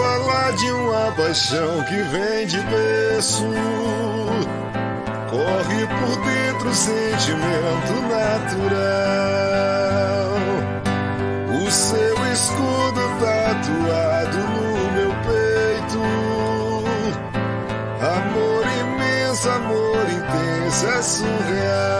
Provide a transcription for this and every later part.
falar de uma paixão que vem de berço. Corre por dentro o sentimento natural. O seu escudo tatuado no meu peito. Amor imenso, amor intenso, é surreal.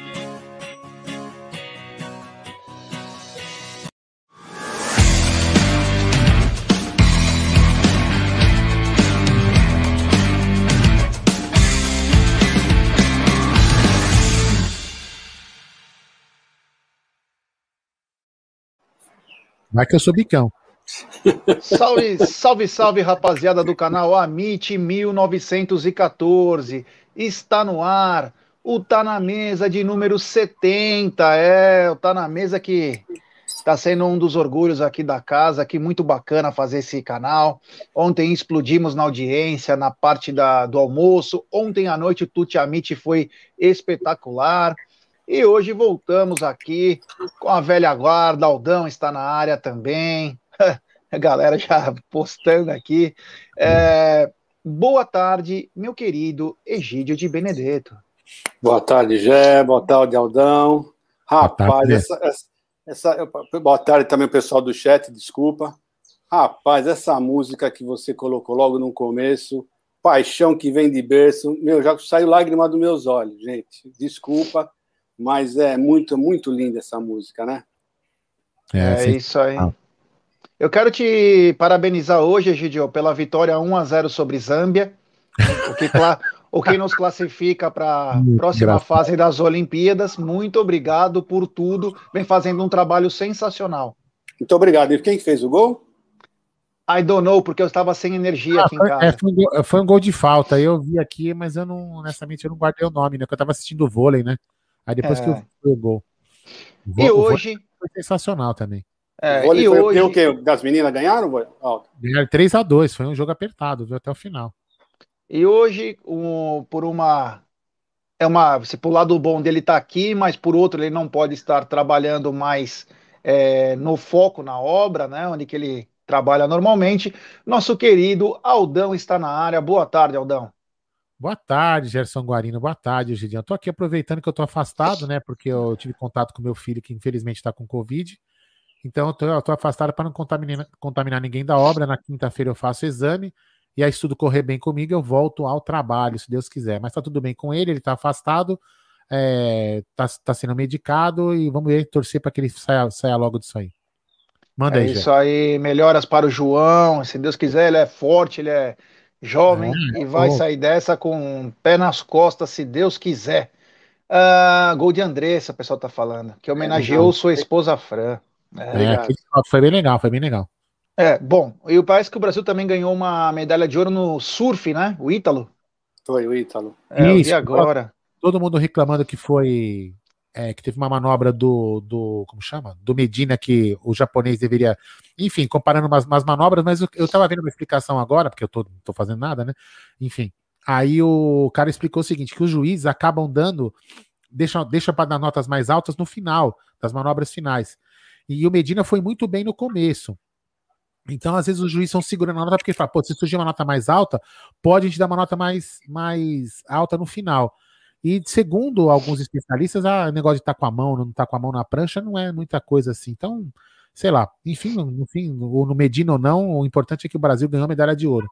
Vai que eu sou bicão. salve, salve, salve, rapaziada do canal Amit 1914. Está no ar o Tá na Mesa de número 70. É, o Tá na Mesa que está sendo um dos orgulhos aqui da casa, que muito bacana fazer esse canal. Ontem explodimos na audiência, na parte da, do almoço. Ontem à noite o Tuti Amit foi espetacular. E hoje voltamos aqui com a velha guarda, Aldão está na área também, a galera já postando aqui. É, boa tarde, meu querido Egídio de Benedetto. Boa tarde, Gé, boa tarde, Aldão. Rapaz, essa, essa, essa, boa tarde também o pessoal do chat, desculpa. Rapaz, essa música que você colocou logo no começo, Paixão que vem de berço, meu, já saiu lágrima dos meus olhos, gente. Desculpa mas é muito, muito linda essa música, né? É, é isso aí. Ah. Eu quero te parabenizar hoje, Egidio, pela vitória 1 a 0 sobre Zâmbia, o que, o que nos classifica para a próxima fase das Olimpíadas. Muito obrigado por tudo. Vem fazendo um trabalho sensacional. Muito obrigado. E quem fez o gol? I don't know, porque eu estava sem energia ah, aqui foi, em casa. É, foi, um gol, foi, um gol, de falta. Eu vi aqui, mas eu não, honestamente, eu não guardei o nome, né? Porque eu estava assistindo vôlei, né? Aí depois é. que eu fui o gol. E o hoje. Foi sensacional também. É, o e foi hoje... o que? Das meninas ganharam? Ganharam 3x2, foi um jogo apertado, viu, até o final. E hoje, um, por uma. É uma. Se por lado bom dele tá aqui, mas por outro, ele não pode estar trabalhando mais é, no foco na obra, né? Onde que ele trabalha normalmente. Nosso querido Aldão está na área. Boa tarde, Aldão. Boa tarde, Gerson Guarino. Boa tarde, Gidião. Estou aqui aproveitando que eu estou afastado, né? Porque eu tive contato com meu filho que infelizmente está com Covid. Então eu estou afastado para não contaminar, contaminar ninguém da obra. Na quinta-feira eu faço exame e aí se tudo correr bem comigo, eu volto ao trabalho, se Deus quiser. Mas está tudo bem com ele, ele está afastado, está é, tá, tá sendo medicado e vamos ver, torcer para que ele saia, saia logo disso aí. Manda é aí, Isso aí, melhoras para o João. Se Deus quiser, ele é forte, ele é jovem é, e vai sair dessa com um pé nas costas, se Deus quiser. Uh, gol de Andressa, o pessoal tá falando, que homenageou é, sua esposa Fran. É, é foi bem legal, foi bem legal. É, bom, e parece que o Brasil também ganhou uma medalha de ouro no surf, né? O Ítalo. Foi o Ítalo. É, Isso, agora. Todo mundo reclamando que foi é, que teve uma manobra do, do. Como chama? Do Medina que o japonês deveria. Enfim, comparando umas, umas manobras, mas eu, eu tava vendo uma explicação agora, porque eu tô, não tô fazendo nada, né? Enfim. Aí o cara explicou o seguinte: que os juízes acabam dando. Deixa, deixa para dar notas mais altas no final, das manobras finais. E o Medina foi muito bem no começo. Então, às vezes, os juízes estão segurando a nota porque fala, pô, se surgir uma nota mais alta, pode a gente dar uma nota mais, mais alta no final. E segundo alguns especialistas, o ah, negócio de estar tá com a mão, não estar tá com a mão na prancha, não é muita coisa assim. Então, sei lá, enfim, no fim, ou no Medina ou não, o importante é que o Brasil ganhou a medalha de ouro.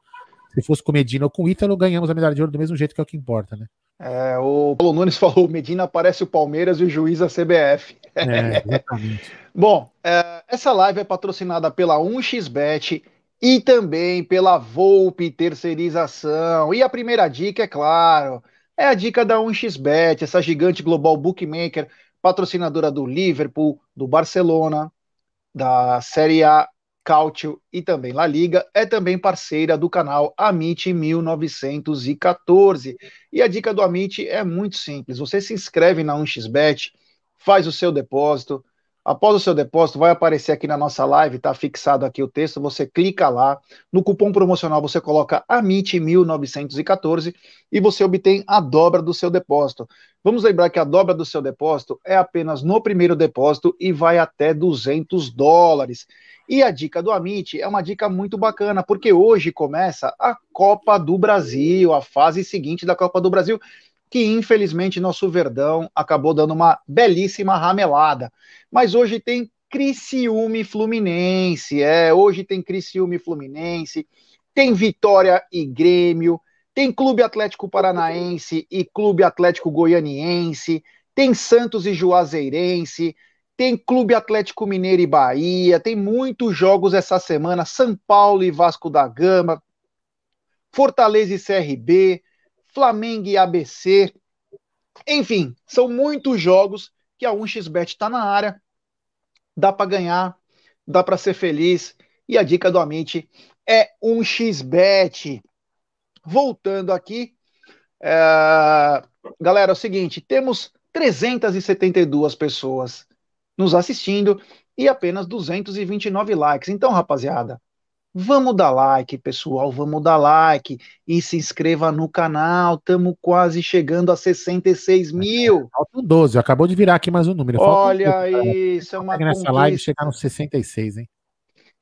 Se fosse com Medina ou com Ítalo, ganhamos a medalha de ouro do mesmo jeito que é o que importa, né? É, o Paulo Nunes falou: Medina parece o Palmeiras e o juiz a CBF. É, exatamente. Bom, é, essa live é patrocinada pela 1xBet e também pela Volpe Terceirização. E a primeira dica, é claro, é a dica da 1xBet, essa gigante global bookmaker, patrocinadora do Liverpool, do Barcelona, da Série A Cautio e também La Liga, é também parceira do canal Amit 1914. E a dica do Amit é muito simples. Você se inscreve na 1xBet, faz o seu depósito. Após o seu depósito, vai aparecer aqui na nossa live, tá fixado aqui o texto, você clica lá, no cupom promocional você coloca AMIT1914 e você obtém a dobra do seu depósito. Vamos lembrar que a dobra do seu depósito é apenas no primeiro depósito e vai até 200 dólares. E a dica do Amit é uma dica muito bacana, porque hoje começa a Copa do Brasil, a fase seguinte da Copa do Brasil, que infelizmente nosso Verdão acabou dando uma belíssima ramelada. Mas hoje tem Criciúma e Fluminense, é, hoje tem Criciúma e Fluminense, tem Vitória e Grêmio, tem Clube Atlético Paranaense e Clube Atlético Goianiense, tem Santos e Juazeirense, tem Clube Atlético Mineiro e Bahia, tem muitos jogos essa semana, São Paulo e Vasco da Gama, Fortaleza e CRB, Flamengo e ABC. Enfim, são muitos jogos que a 1xBet está na área. Dá para ganhar, dá para ser feliz. E a dica do Amit é 1xBet. Voltando aqui, é... galera, é o seguinte: temos 372 pessoas nos assistindo e apenas 229 likes. Então, rapaziada, vamos dar like, pessoal, vamos dar like e se inscreva no canal. Estamos quase chegando a 66 mil. Faltam 12, acabou de virar aqui mais um número. Olha isso, é uma nessa live chegar nos 66, hein?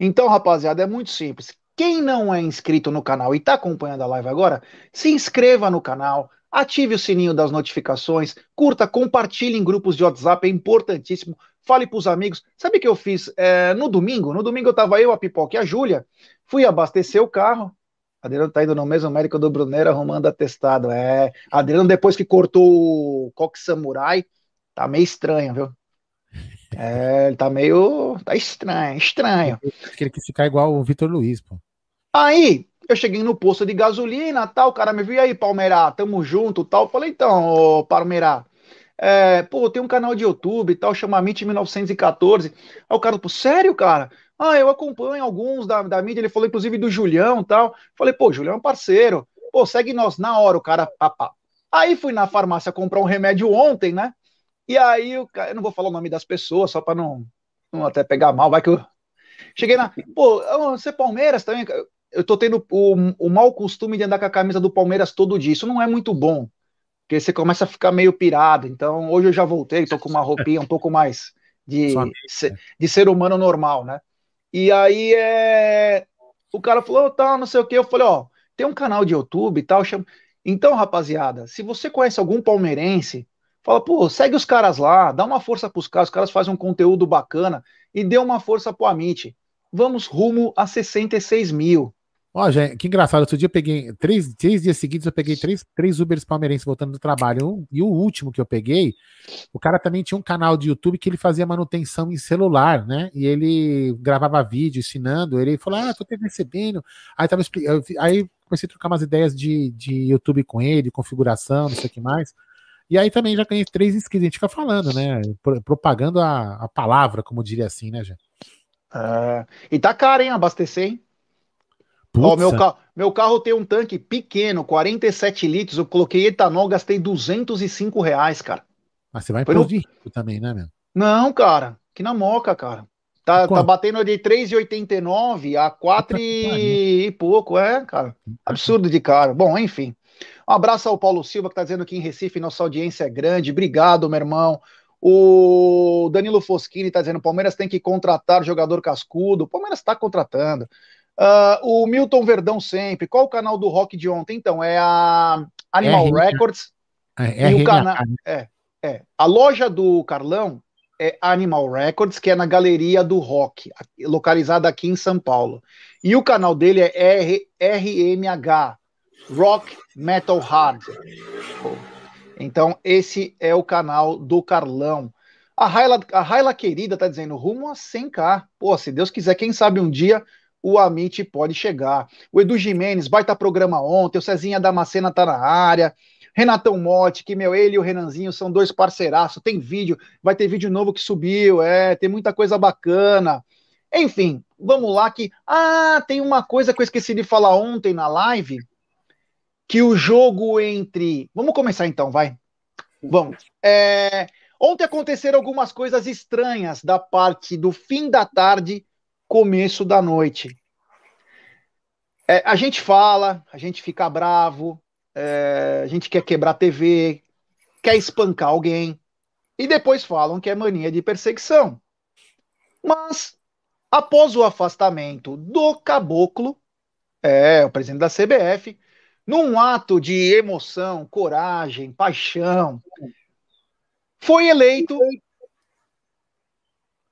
Então, rapaziada, é muito simples. Quem não é inscrito no canal e está acompanhando a live agora, se inscreva no canal, ative o sininho das notificações, curta, compartilhe em grupos de WhatsApp, é importantíssimo fale para os amigos. Sabe o que eu fiz é, no domingo? No domingo eu estava eu, a Pipoca e a Júlia, fui abastecer o carro. Adriano tá indo no mesmo médico do Brunero arrumando atestado. É, Adriano, depois que cortou o coque samurai, tá meio estranho, viu? É, ele tá meio. tá estranho, estranho. que ele quis ficar igual o Vitor Luiz, pô. Aí, eu cheguei no posto de gasolina, tal, o cara me viu, e aí, Palmeirá, tamo junto, tal. falei, então, ô, Palmeirá, é, pô, tem um canal de YouTube e tal, chama Mint 1914. Aí o cara, pô, sério, cara? Ah, eu acompanho alguns da, da mídia, ele falou inclusive do Julião e tal. Falei, pô, Julião é um parceiro. Pô, segue nós na hora, o cara, papá. Aí fui na farmácia comprar um remédio ontem, né? E aí, eu, eu não vou falar o nome das pessoas, só para não, não até pegar mal, vai que eu. Cheguei na. Pô, você é Palmeiras também? Eu tô tendo o, o mau costume de andar com a camisa do Palmeiras todo dia. Isso não é muito bom porque você começa a ficar meio pirado. Então, hoje eu já voltei, tô com uma roupinha um pouco mais de, ser, né? de ser humano normal, né? E aí é... o cara falou, tá, não sei o que. Eu falei, ó, tem um canal de YouTube e tal. Chama... Então, rapaziada, se você conhece algum palmeirense, fala, pô, segue os caras lá, dá uma força pros caras, os caras fazem um conteúdo bacana e dê uma força pro Amit. Vamos rumo a 66 mil. Ó, gente, que engraçado. Outro dia eu peguei, três, três dias seguidos, eu peguei três, três Ubers palmeirenses voltando do trabalho. Um, e o último que eu peguei, o cara também tinha um canal de YouTube que ele fazia manutenção em celular, né? E ele gravava vídeo ensinando. Ele falou: Ah, tô te recebendo. Aí tava. Aí comecei a trocar umas ideias de, de YouTube com ele, configuração, não sei o que mais. E aí também já ganhei três inscritos. A gente fica falando, né? Propagando a, a palavra, como diria assim, né, gente? É, e tá caro, hein? Abastecer, hein? Ó, meu, carro, meu carro tem um tanque pequeno, 47 litros. Eu coloquei etanol, gastei 205 reais, cara. Mas você vai no... de rico também, né, meu? Não, cara. Que na moca, cara. Tá, tá batendo de 3,89 a 4 e... e pouco, é, cara. Absurdo de caro. Bom, enfim. Um abraço ao Paulo Silva, que tá dizendo que em Recife nossa audiência é grande. Obrigado, meu irmão. O Danilo Foschini está dizendo: Palmeiras tem que contratar jogador cascudo. O Palmeiras está contratando. Uh, o Milton Verdão sempre. Qual o canal do rock de ontem? Então, é a Animal Records. É, e o canal. Né? É, é. A loja do Carlão é Animal Records, que é na Galeria do Rock, localizada aqui em São Paulo. E o canal dele é R, RMH, Rock Metal Hard. Então, esse é o canal do Carlão. A Raila, a Raila querida tá dizendo rumo a 100k. Pô, se Deus quiser, quem sabe um dia o Amit pode chegar. O Edu Jimenez, baita programa ontem. O Cezinha Damascena tá na área. Renatão Motti, que, meu, ele e o Renanzinho são dois parceiraços, tem vídeo, vai ter vídeo novo que subiu, é, tem muita coisa bacana. Enfim, vamos lá que. Ah, tem uma coisa que eu esqueci de falar ontem na live, que o jogo entre. Vamos começar então, vai. Vamos. É... Ontem aconteceram algumas coisas estranhas da parte do fim da tarde, começo da noite. É, a gente fala, a gente fica bravo, é, a gente quer quebrar a TV, quer espancar alguém, e depois falam que é mania de perseguição. Mas, após o afastamento do caboclo, é, o presidente da CBF, num ato de emoção, coragem, paixão, foi eleito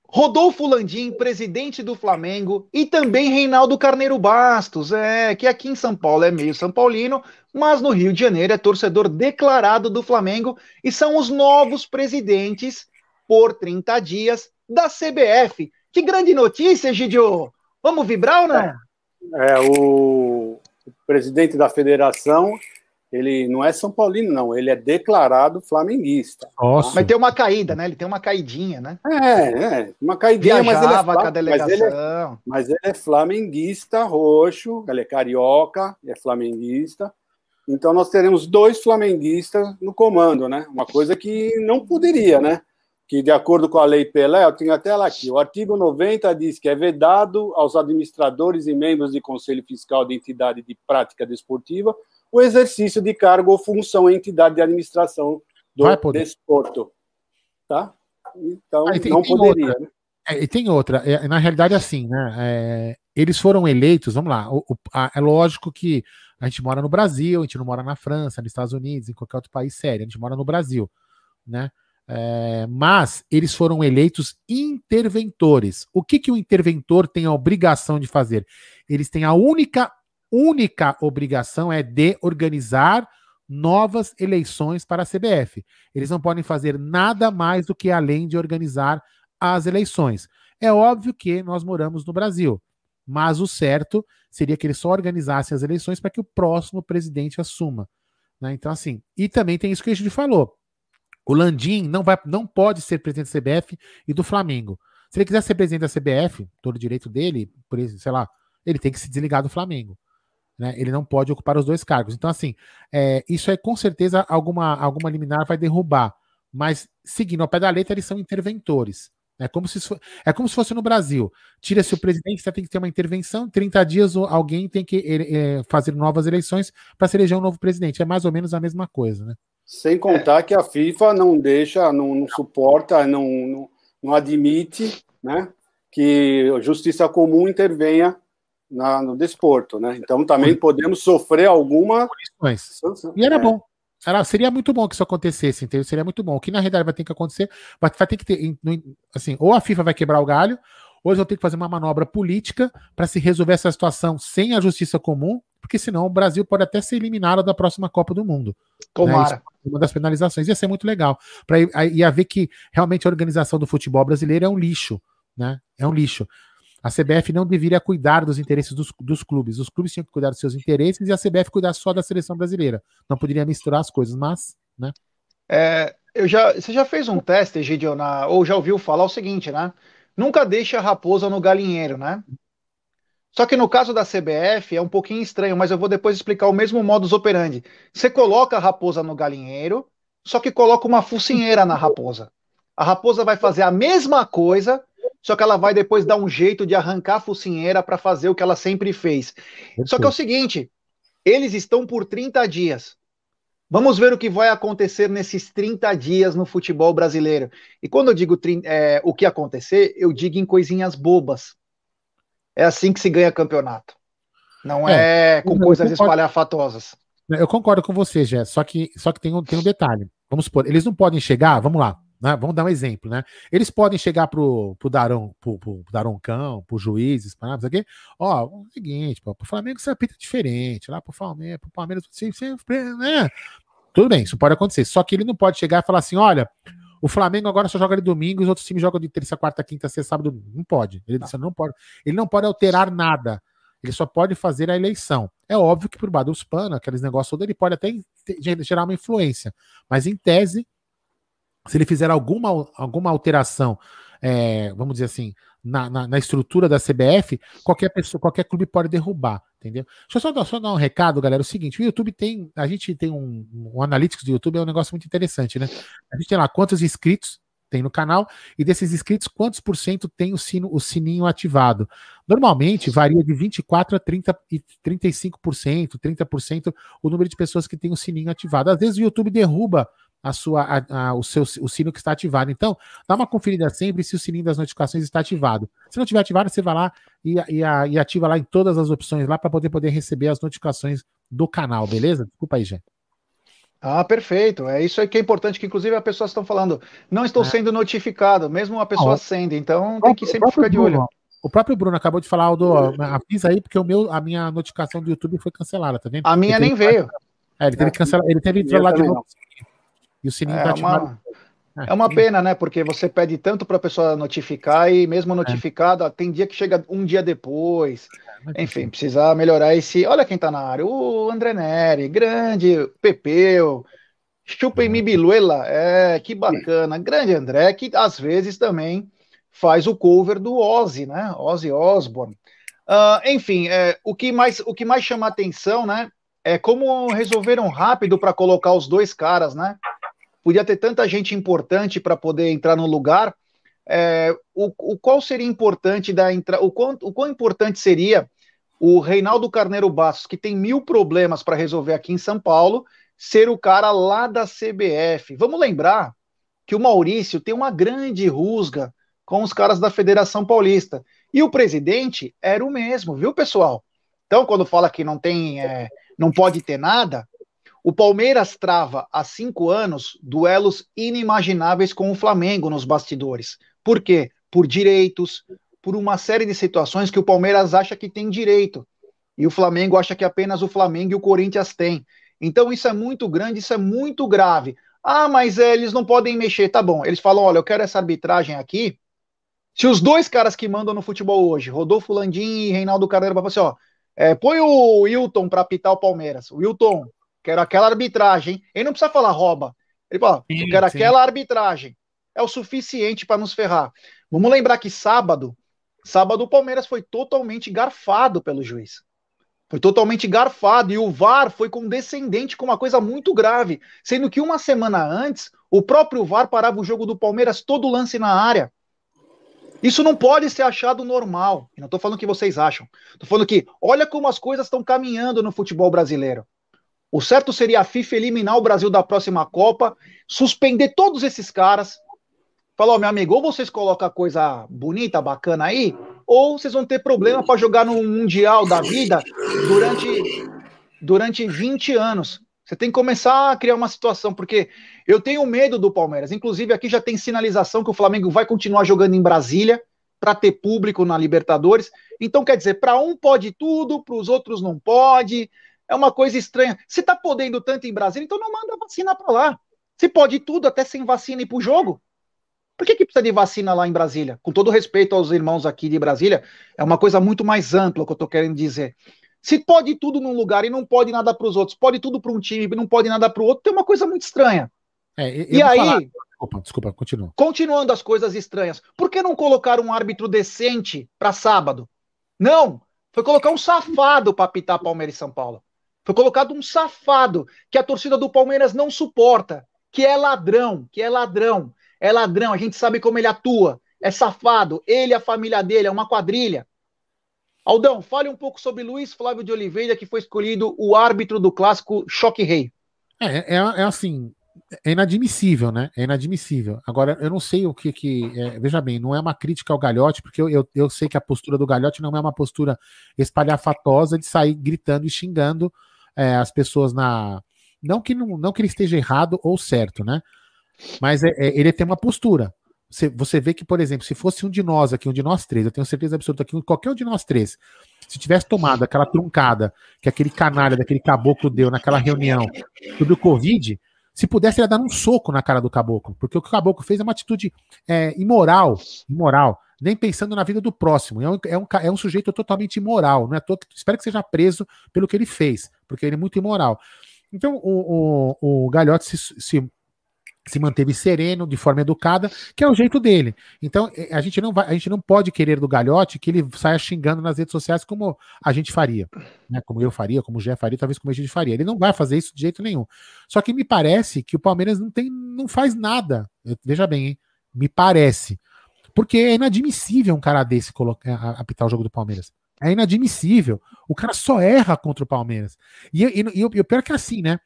Rodolfo Landim, presidente do Flamengo, e também Reinaldo Carneiro Bastos, é, que aqui em São Paulo é meio São Paulino, mas no Rio de Janeiro é torcedor declarado do Flamengo e são os novos presidentes por 30 dias da CBF. Que grande notícia, Gidio! Vamos vibrar ou não? É, o presidente da federação ele não é São Paulino, não. Ele é declarado flamenguista. Nossa. Mas tem uma caída, né? Ele tem uma caidinha, né? É, é uma caidinha, mas ele, é, com a delegação. Mas, ele é, mas ele é flamenguista roxo, ele é carioca, é flamenguista. Então nós teremos dois flamenguistas no comando, né? Uma coisa que não poderia, né? Que de acordo com a lei Pelé, eu tenho até lá aqui, o artigo 90 diz que é vedado aos administradores e membros de conselho fiscal de entidade de prática desportiva o exercício de cargo ou função em entidade de administração do desporto. Tá? Então, ah, tem, não poderia. Outra. Né? É, e tem outra, é, na realidade, assim, né? É, eles foram eleitos, vamos lá, o, o, a, é lógico que a gente mora no Brasil, a gente não mora na França, nos Estados Unidos, em qualquer outro país sério, a gente mora no Brasil, né? É, mas eles foram eleitos interventores. O que, que o interventor tem a obrigação de fazer? Eles têm a única única obrigação é de organizar novas eleições para a CBF. Eles não podem fazer nada mais do que além de organizar as eleições. É óbvio que nós moramos no Brasil, mas o certo seria que eles só organizassem as eleições para que o próximo presidente assuma. Né? Então, assim, e também tem isso que a gente falou. O Landim não, vai, não pode ser presidente da CBF e do Flamengo. Se ele quiser ser presidente da CBF, todo direito dele, por isso, sei lá, ele tem que se desligar do Flamengo. Né? Ele não pode ocupar os dois cargos. Então, assim, é, isso aí com certeza alguma, alguma liminar vai derrubar. Mas, seguindo ao pé da letra, eles são interventores. É como se, é como se fosse no Brasil. Tira-se o presidente, você tem que ter uma intervenção. 30 dias alguém tem que é, fazer novas eleições para se eleger um novo presidente. É mais ou menos a mesma coisa, né? Sem contar é. que a FIFA não deixa, não, não suporta, não, não, não admite né, que a justiça comum intervenha na, no desporto, né? Então também podemos sofrer alguma. E era é. bom. Era, seria muito bom que isso acontecesse, entendeu? Seria muito bom. O que na realidade vai ter que acontecer, vai, vai ter que ter, assim, ou a FIFA vai quebrar o galho, ou eles vão ter que fazer uma manobra política para se resolver essa situação sem a justiça comum, porque senão o Brasil pode até ser eliminado da próxima Copa do Mundo. Né? Tomara. Né? uma das penalizações. Ia ser muito legal. Para ia ver que realmente a organização do futebol brasileiro é um lixo. Né? É um lixo. A CBF não deveria cuidar dos interesses dos, dos, clubes. Os clubes tinham que cuidar dos seus interesses e a CBF cuidar só da seleção brasileira. Não poderia misturar as coisas, mas, né? É, eu já, você já fez um teste, Gideon, na, ou já ouviu falar o seguinte, né? Nunca deixe a raposa no galinheiro, né? Só que no caso da CBF é um pouquinho estranho, mas eu vou depois explicar o mesmo modus operandi. Você coloca a raposa no galinheiro, só que coloca uma focinheira na raposa. A raposa vai fazer a mesma coisa, só que ela vai depois dar um jeito de arrancar a focinheira para fazer o que ela sempre fez. Só que é o seguinte, eles estão por 30 dias. Vamos ver o que vai acontecer nesses 30 dias no futebol brasileiro. E quando eu digo é, o que acontecer, eu digo em coisinhas bobas. É assim que se ganha campeonato. Não é, é com coisas espalhafatosas. Eu concordo com você, Jé. Só que, só que tem, um, tem um detalhe. Vamos supor, eles não podem chegar, vamos lá, né? Vamos dar um exemplo, né? Eles podem chegar pro, pro Darão, pro, pro Daroncão, pro juízes, para aqui. Ó, o seguinte, pô, pro Flamengo você apita diferente, lá pro Flamengo, pro Palmeiras, sempre, né? Tudo bem, isso pode acontecer. Só que ele não pode chegar e falar assim: olha, o Flamengo agora só joga de domingo, os outros times jogam de terça, quarta, quinta, sexta, sábado. Não pode. Ele, tá. não pode. ele não pode alterar nada. Ele só pode fazer a eleição. É óbvio que por Badus Pana, aqueles negócios ele pode até gerar uma influência. Mas em tese, se ele fizer alguma, alguma alteração, é, vamos dizer assim, na, na, na, estrutura da CBF, qualquer pessoa, qualquer clube pode derrubar, entendeu? Deixa eu só dar, só dar um recado, galera. É o seguinte: o YouTube tem. A gente tem um, um analytics do YouTube, é um negócio muito interessante, né? A gente tem lá quantos inscritos tem no canal e desses inscritos, quantos por cento tem o, sino, o sininho ativado? Normalmente varia de 24 a 30 e 35%, 30% o número de pessoas que tem o sininho ativado. Às vezes o YouTube derruba a sua, a, a, o seu o sino que está ativado. Então, dá uma conferida sempre se o sininho das notificações está ativado. Se não estiver ativado, você vai lá e, e, e ativa lá em todas as opções lá para poder, poder receber as notificações do canal, beleza? Desculpa aí, gente. Ah, perfeito. É isso aí que é importante, que inclusive as pessoas estão falando, não estou é. sendo notificado, mesmo a pessoa ah, sendo, então tem que sempre ficar de olho. O próprio Bruno acabou de falar, Aldo, avisa aí, porque o meu, a minha notificação do YouTube foi cancelada, tá vendo? A minha nem veio. É, ele teve que cancelar, ele teve que falar de novo. E o sininho é tá uma, é uma pena, né? Porque você pede tanto para a pessoa notificar e mesmo é. notificado, tem dia que chega um dia depois. É, Enfim, precisa melhorar esse. Olha quem tá na área, o André Neri, grande, Pepeu, Chupa e Mibiluela, é, que bacana. Grande André, que às vezes também faz o cover do Ozzy, né? Ozzy Osbourne. Uh, enfim, é, o, que mais, o que mais chama atenção, né? É como resolveram rápido para colocar os dois caras, né? Podia ter tanta gente importante para poder entrar no lugar. É, o, o, qual seria importante da entrada? O o quão importante seria o Reinaldo Carneiro Bastos, que tem mil problemas para resolver aqui em São Paulo, ser o cara lá da CBF? Vamos lembrar que o Maurício tem uma grande rusga com os caras da Federação Paulista. E o presidente era o mesmo, viu, pessoal? Então, quando fala que não tem, é, não pode ter nada, o Palmeiras trava há cinco anos duelos inimagináveis com o Flamengo nos bastidores. Por quê? Por direitos, por uma série de situações que o Palmeiras acha que tem direito. E o Flamengo acha que apenas o Flamengo e o Corinthians têm. Então isso é muito grande, isso é muito grave. Ah, mas é, eles não podem mexer. Tá bom. Eles falam: olha, eu quero essa arbitragem aqui. Se os dois caras que mandam no futebol hoje, Rodolfo Landim e Reinaldo Carneiro, falar assim: ó, é, põe o Wilton para apitar o Palmeiras. Wilton, Quero aquela arbitragem. Ele não precisa falar rouba. Ele fala, sim, eu quero sim. aquela arbitragem. É o suficiente para nos ferrar. Vamos lembrar que sábado, sábado o Palmeiras foi totalmente garfado pelo juiz. Foi totalmente garfado e o VAR foi condescendente com uma coisa muito grave, sendo que uma semana antes o próprio VAR parava o jogo do Palmeiras todo lance na área. Isso não pode ser achado normal. E não estou falando o que vocês acham. Estou falando que olha como as coisas estão caminhando no futebol brasileiro. O certo seria a FIFA eliminar o Brasil da próxima Copa, suspender todos esses caras. Falou, meu amigo, ou vocês colocam coisa bonita, bacana aí, ou vocês vão ter problema para jogar no Mundial da vida durante, durante 20 anos. Você tem que começar a criar uma situação, porque eu tenho medo do Palmeiras. Inclusive, aqui já tem sinalização que o Flamengo vai continuar jogando em Brasília para ter público na Libertadores. Então, quer dizer, para um pode tudo, para os outros não pode. É uma coisa estranha. Se tá podendo tanto em Brasília, então não manda vacina para lá. Se pode tudo, até sem vacina ir pro jogo. Por que, que precisa de vacina lá em Brasília? Com todo respeito aos irmãos aqui de Brasília, é uma coisa muito mais ampla que eu tô querendo dizer. Se pode tudo num lugar e não pode nada para os outros, pode tudo para um time e não pode nada para o outro, tem uma coisa muito estranha. É, e aí, falar... desculpa, desculpa, continua. Continuando as coisas estranhas, por que não colocar um árbitro decente para sábado? Não, foi colocar um safado para apitar Palmeiras e São Paulo. Foi colocado um safado que a torcida do Palmeiras não suporta, que é ladrão, que é ladrão. É ladrão, a gente sabe como ele atua. É safado, ele e a família dele, é uma quadrilha. Aldão, fale um pouco sobre Luiz Flávio de Oliveira, que foi escolhido o árbitro do clássico Choque Rei. É, é, é assim, é inadmissível, né? É inadmissível. Agora, eu não sei o que que. É, veja bem, não é uma crítica ao Galhote, porque eu, eu, eu, sei que a postura do Galhote não é uma postura espalhafatosa de sair gritando e xingando é, as pessoas na. Não que, não, não que ele esteja errado ou certo, né? Mas é, é, ele tem uma postura. Você, você vê que, por exemplo, se fosse um de nós aqui, um de nós três, eu tenho certeza absoluta que qualquer um de nós três, se tivesse tomado aquela truncada que aquele canalha daquele caboclo deu naquela reunião sobre o Covid, se pudesse, ele ia dar um soco na cara do caboclo, porque o que o caboclo fez é uma atitude é, imoral, imoral, nem pensando na vida do próximo. É um, é um, é um sujeito totalmente imoral. Não é todo, espero que seja preso pelo que ele fez, porque ele é muito imoral. Então, o, o, o se, se se manteve sereno, de forma educada, que é o jeito dele. Então, é, a gente não vai, a gente não pode querer do Galhote que ele saia xingando nas redes sociais como a gente faria, né? Como eu faria, como o Gé faria, talvez como a gente faria. Ele não vai fazer isso de jeito nenhum. Só que me parece que o Palmeiras não tem, não faz nada. Veja bem, hein? me parece. Porque é inadmissível um cara desse colocar, apitar o jogo do Palmeiras. É inadmissível. O cara só erra contra o Palmeiras. E, e, e, e o pior é que é assim, né?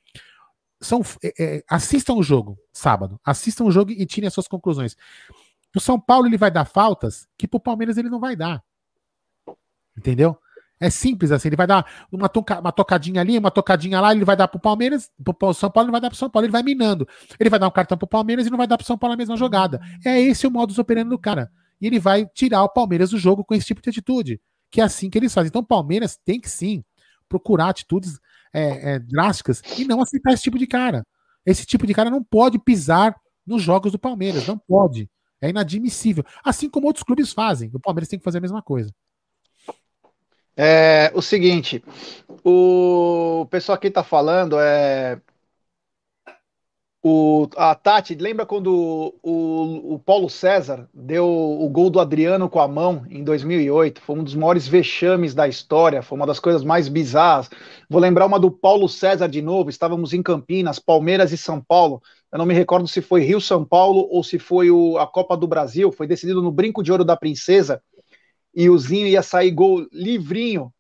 são, é, é, assistam o jogo sábado, assistam o jogo e tirem as suas conclusões. O São Paulo ele vai dar faltas que pro Palmeiras ele não vai dar. Entendeu? É simples assim, ele vai dar uma, toca, uma tocadinha ali, uma tocadinha lá, ele vai dar pro Palmeiras, pro São Paulo, ele vai dar pro São Paulo, ele vai minando. Ele vai dar um cartão pro Palmeiras e não vai dar pro São Paulo a mesma jogada. É esse o modus operandi do cara. E ele vai tirar o Palmeiras do jogo com esse tipo de atitude. Que é assim que eles fazem. Então o Palmeiras tem que sim procurar atitudes é, é, drásticas e não aceitar esse tipo de cara. Esse tipo de cara não pode pisar nos jogos do Palmeiras, não pode. É inadmissível. Assim como outros clubes fazem. O Palmeiras tem que fazer a mesma coisa. É o seguinte, o pessoal aqui está falando é o, a Tati, lembra quando o, o, Paulo César deu o gol do Adriano com a mão em 2008? Foi um dos maiores vexames da história, foi uma das coisas mais bizarras. Vou lembrar uma do Paulo César de novo. Estávamos em Campinas, Palmeiras e São Paulo. Eu não me recordo se foi Rio-São Paulo ou se foi o, a Copa do Brasil. Foi decidido no Brinco de Ouro da Princesa e o Zinho ia sair gol livrinho.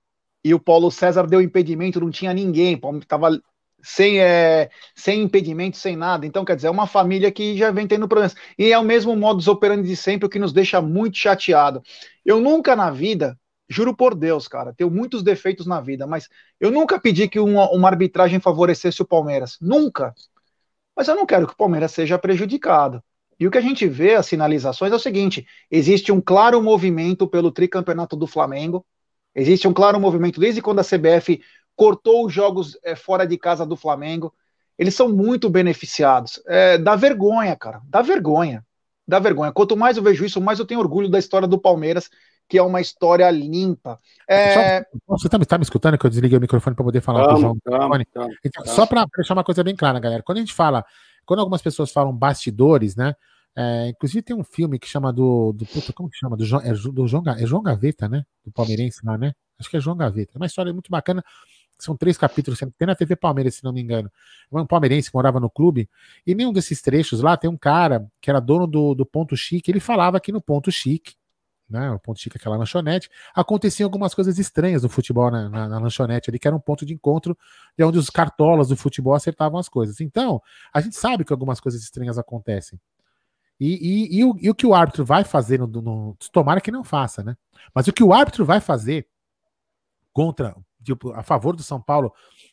E o Paulo César deu impedimento, não tinha ninguém. Tava sem, é, sem impedimento, sem nada. Então, quer dizer, é uma família que já vem tendo problemas. E é o mesmo modus operandi de sempre, o que nos deixa muito chateado. Eu nunca na vida, juro por Deus, cara, tenho muitos defeitos na vida, mas eu nunca pedi que uma, uma arbitragem favorecesse o Palmeiras. Nunca. Mas eu não quero que o Palmeiras seja prejudicado. E o que a gente vê, as sinalizações, é o seguinte: existe um claro movimento pelo tricampeonato do Flamengo, existe um claro movimento desde quando a CBF cortou os jogos é, fora de casa do Flamengo. Eles são muito beneficiados. É, dá vergonha, cara. Dá vergonha. Dá vergonha. Quanto mais eu vejo isso, mais eu tenho orgulho da história do Palmeiras, que é uma história limpa. É... Você está tá me escutando que eu desliguei o microfone para poder falar com o João? então, Só para deixar uma coisa bem clara, galera. Quando a gente fala, quando algumas pessoas falam bastidores, né? É, inclusive tem um filme que chama do, do puta, como que chama? Do, é, do João, é João Gaveta, né? Do palmeirense lá, né? Acho que é João Gaveta. É uma história muito bacana são três capítulos, tem na TV Palmeiras, se não me engano. Um palmeirense que morava no clube, e nenhum desses trechos lá tem um cara que era dono do, do Ponto Chique, ele falava que no Ponto Chique, né, o Ponto Chique, aquela lanchonete, aconteciam algumas coisas estranhas no futebol na, na, na, lanchonete ali, que era um ponto de encontro de onde os cartolas do futebol acertavam as coisas. Então, a gente sabe que algumas coisas estranhas acontecem. E, e, e, o, e o, que o árbitro vai fazer, no, no, tomara que não faça, né? Mas o que o árbitro vai fazer contra tipo, a favor do São Paulo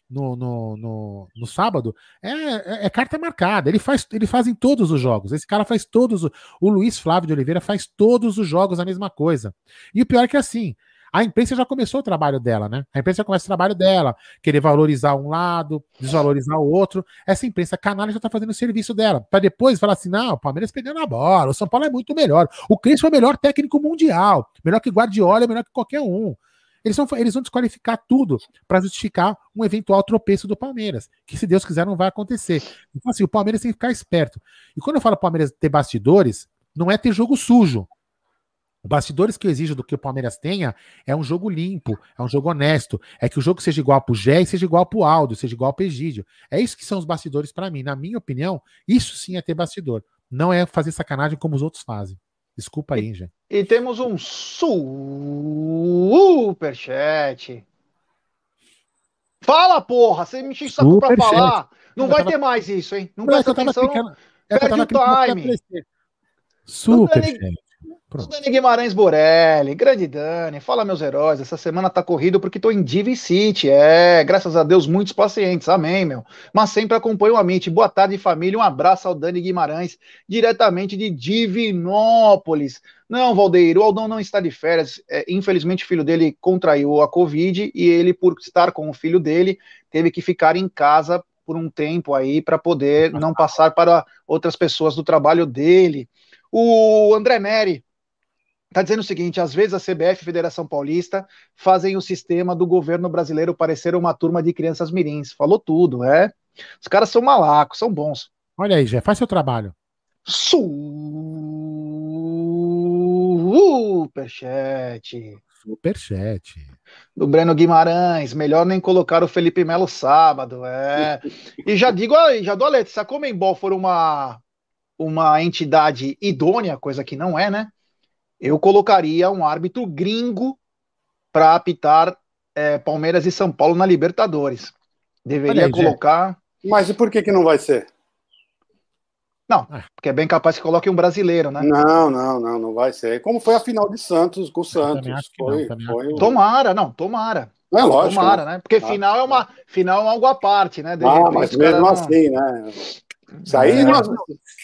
no, no, no, sábado, é, é, é, carta marcada. Ele faz, ele faz em todos os jogos. Esse cara faz todos. O Luiz Flávio de Oliveira faz todos os jogos a mesma coisa. E o pior é que assim. A imprensa já começou o trabalho dela, né? A imprensa começa o trabalho dela, querer valorizar um lado, desvalorizar o outro. Essa imprensa canalha já tá fazendo o serviço dela, para depois falar assim: não, o Palmeiras perdeu na bola, o São Paulo é muito melhor. O Crespo é o melhor técnico mundial, melhor que Guardiola, melhor que qualquer um. Eles vão, eles vão desqualificar tudo para justificar um eventual tropeço do Palmeiras, que se Deus quiser não vai acontecer. Então, assim, o Palmeiras tem que ficar esperto. E quando eu falo Palmeiras ter bastidores, não é ter jogo sujo. Bastidores que eu exijo do que o Palmeiras tenha é um jogo limpo, é um jogo honesto, é que o jogo seja igual pro Gé e seja igual pro Aldo, seja igual pro Egídio. É isso que são os bastidores para mim. Na minha opinião, isso sim é ter bastidor. Não é fazer sacanagem como os outros fazem. Desculpa aí, gente. E temos um superchat. Fala, porra! Você me enche saco pra falar. Não vai tava... ter mais isso, hein? Não presta atenção. Clicando... Perde o time. Super. Pronto. Dani Guimarães Borelli, grande Dani, fala meus heróis, essa semana tá corrido porque tô em Divi City, é, graças a Deus, muitos pacientes, amém, meu, mas sempre acompanho o Amit, boa tarde família, um abraço ao Dani Guimarães, diretamente de Divinópolis, não, Valdeir, o Aldão não está de férias, é, infelizmente o filho dele contraiu a Covid e ele, por estar com o filho dele, teve que ficar em casa por um tempo aí para poder não passar para outras pessoas do trabalho dele. O André Neri, Está dizendo o seguinte: às vezes a CBF e a Federação Paulista fazem o sistema do governo brasileiro parecer uma turma de crianças mirins. Falou tudo, é. Os caras são malacos, são bons. Olha aí, Jé, faz seu trabalho. Superchat. Superchat. Do Breno Guimarães. Melhor nem colocar o Felipe Melo sábado. É. E já digo aí, já dou a letra. Se a Comembol for uma, uma entidade idônea, coisa que não é, né? Eu colocaria um árbitro gringo para apitar é, Palmeiras e São Paulo na Libertadores. Deveria aí, colocar. Mas e por que, que não vai ser? Não, é. porque é bem capaz que coloque um brasileiro, né? Não, não, não, não vai ser. Como foi a final de Santos com o Santos. Foi, não, foi Tomara, não, tomara. É lógico. Tomara, né? Porque ah, final é uma final é algo à parte, né? De ah, mas mesmo não... assim, né? Isso aí é. nós...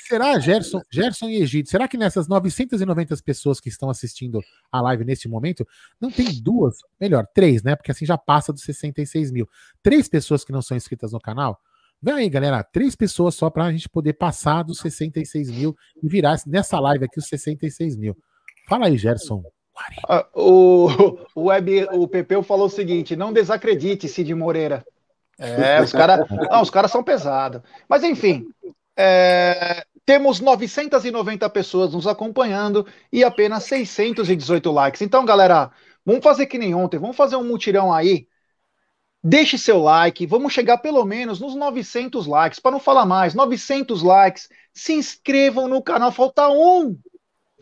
Será, Gerson, Gerson e Egito, será que nessas 990 pessoas que estão assistindo a live neste momento, não tem duas, melhor, três, né? Porque assim já passa dos 66 mil. Três pessoas que não são inscritas no canal? Vem aí, galera, três pessoas só para a gente poder passar dos 66 mil e virar nessa live aqui os 66 mil. Fala aí, Gerson. Ah, o, o, Web, o Pepeu falou o seguinte: não desacredite, Cid Moreira. É, os caras cara são pesados. Mas enfim, é, temos 990 pessoas nos acompanhando e apenas 618 likes. Então, galera, vamos fazer que nem ontem, vamos fazer um mutirão aí. Deixe seu like, vamos chegar pelo menos nos 900 likes, para não falar mais, 900 likes. Se inscrevam no canal, falta um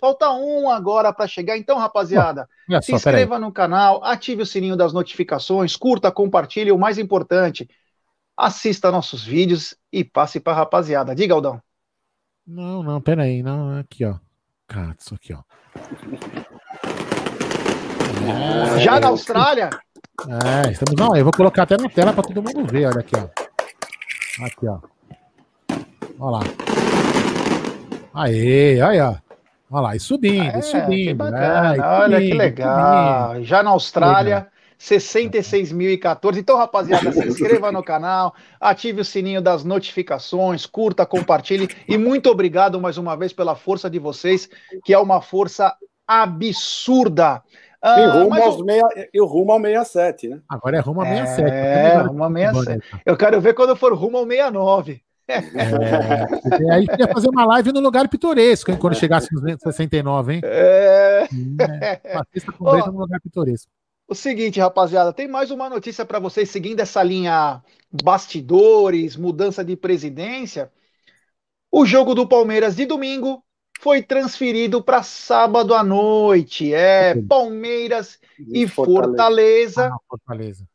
Falta um agora para chegar. Então, rapaziada, se inscreva no canal, ative o sininho das notificações, curta, compartilhe. O mais importante, assista nossos vídeos e passe para rapaziada. Diga, Aldão. Não, não, peraí. Não, aqui, ó. Katsu, aqui, ó. É, Já na Austrália? É, estamos lá. Eu vou colocar até na tela para todo mundo ver. Olha aqui, ó. Aqui, ó. Olha lá. Aê, aí, ó. Olha lá, e subindo, é, e subindo. Que é, Olha que legal. Já na Austrália. 66.014. Então, rapaziada, se inscreva no canal, ative o sininho das notificações, curta, compartilhe e muito obrigado mais uma vez pela força de vocês, que é uma força absurda. Ah, e rumo, aos eu... meia, eu rumo ao 67, né? Agora é rumo ao 67. É, rumo ao 67. Eu quero ver quando for rumo ao 69. É, aí queria fazer uma live no lugar pitoresco, hein, quando chegasse nos 69, hein? É. é com oh, no lugar pitoresco. O seguinte, rapaziada, tem mais uma notícia para vocês seguindo essa linha bastidores, mudança de presidência. O jogo do Palmeiras de domingo foi transferido para sábado à noite. É Palmeiras e, Fortaleza. Fortaleza, ah, Fortaleza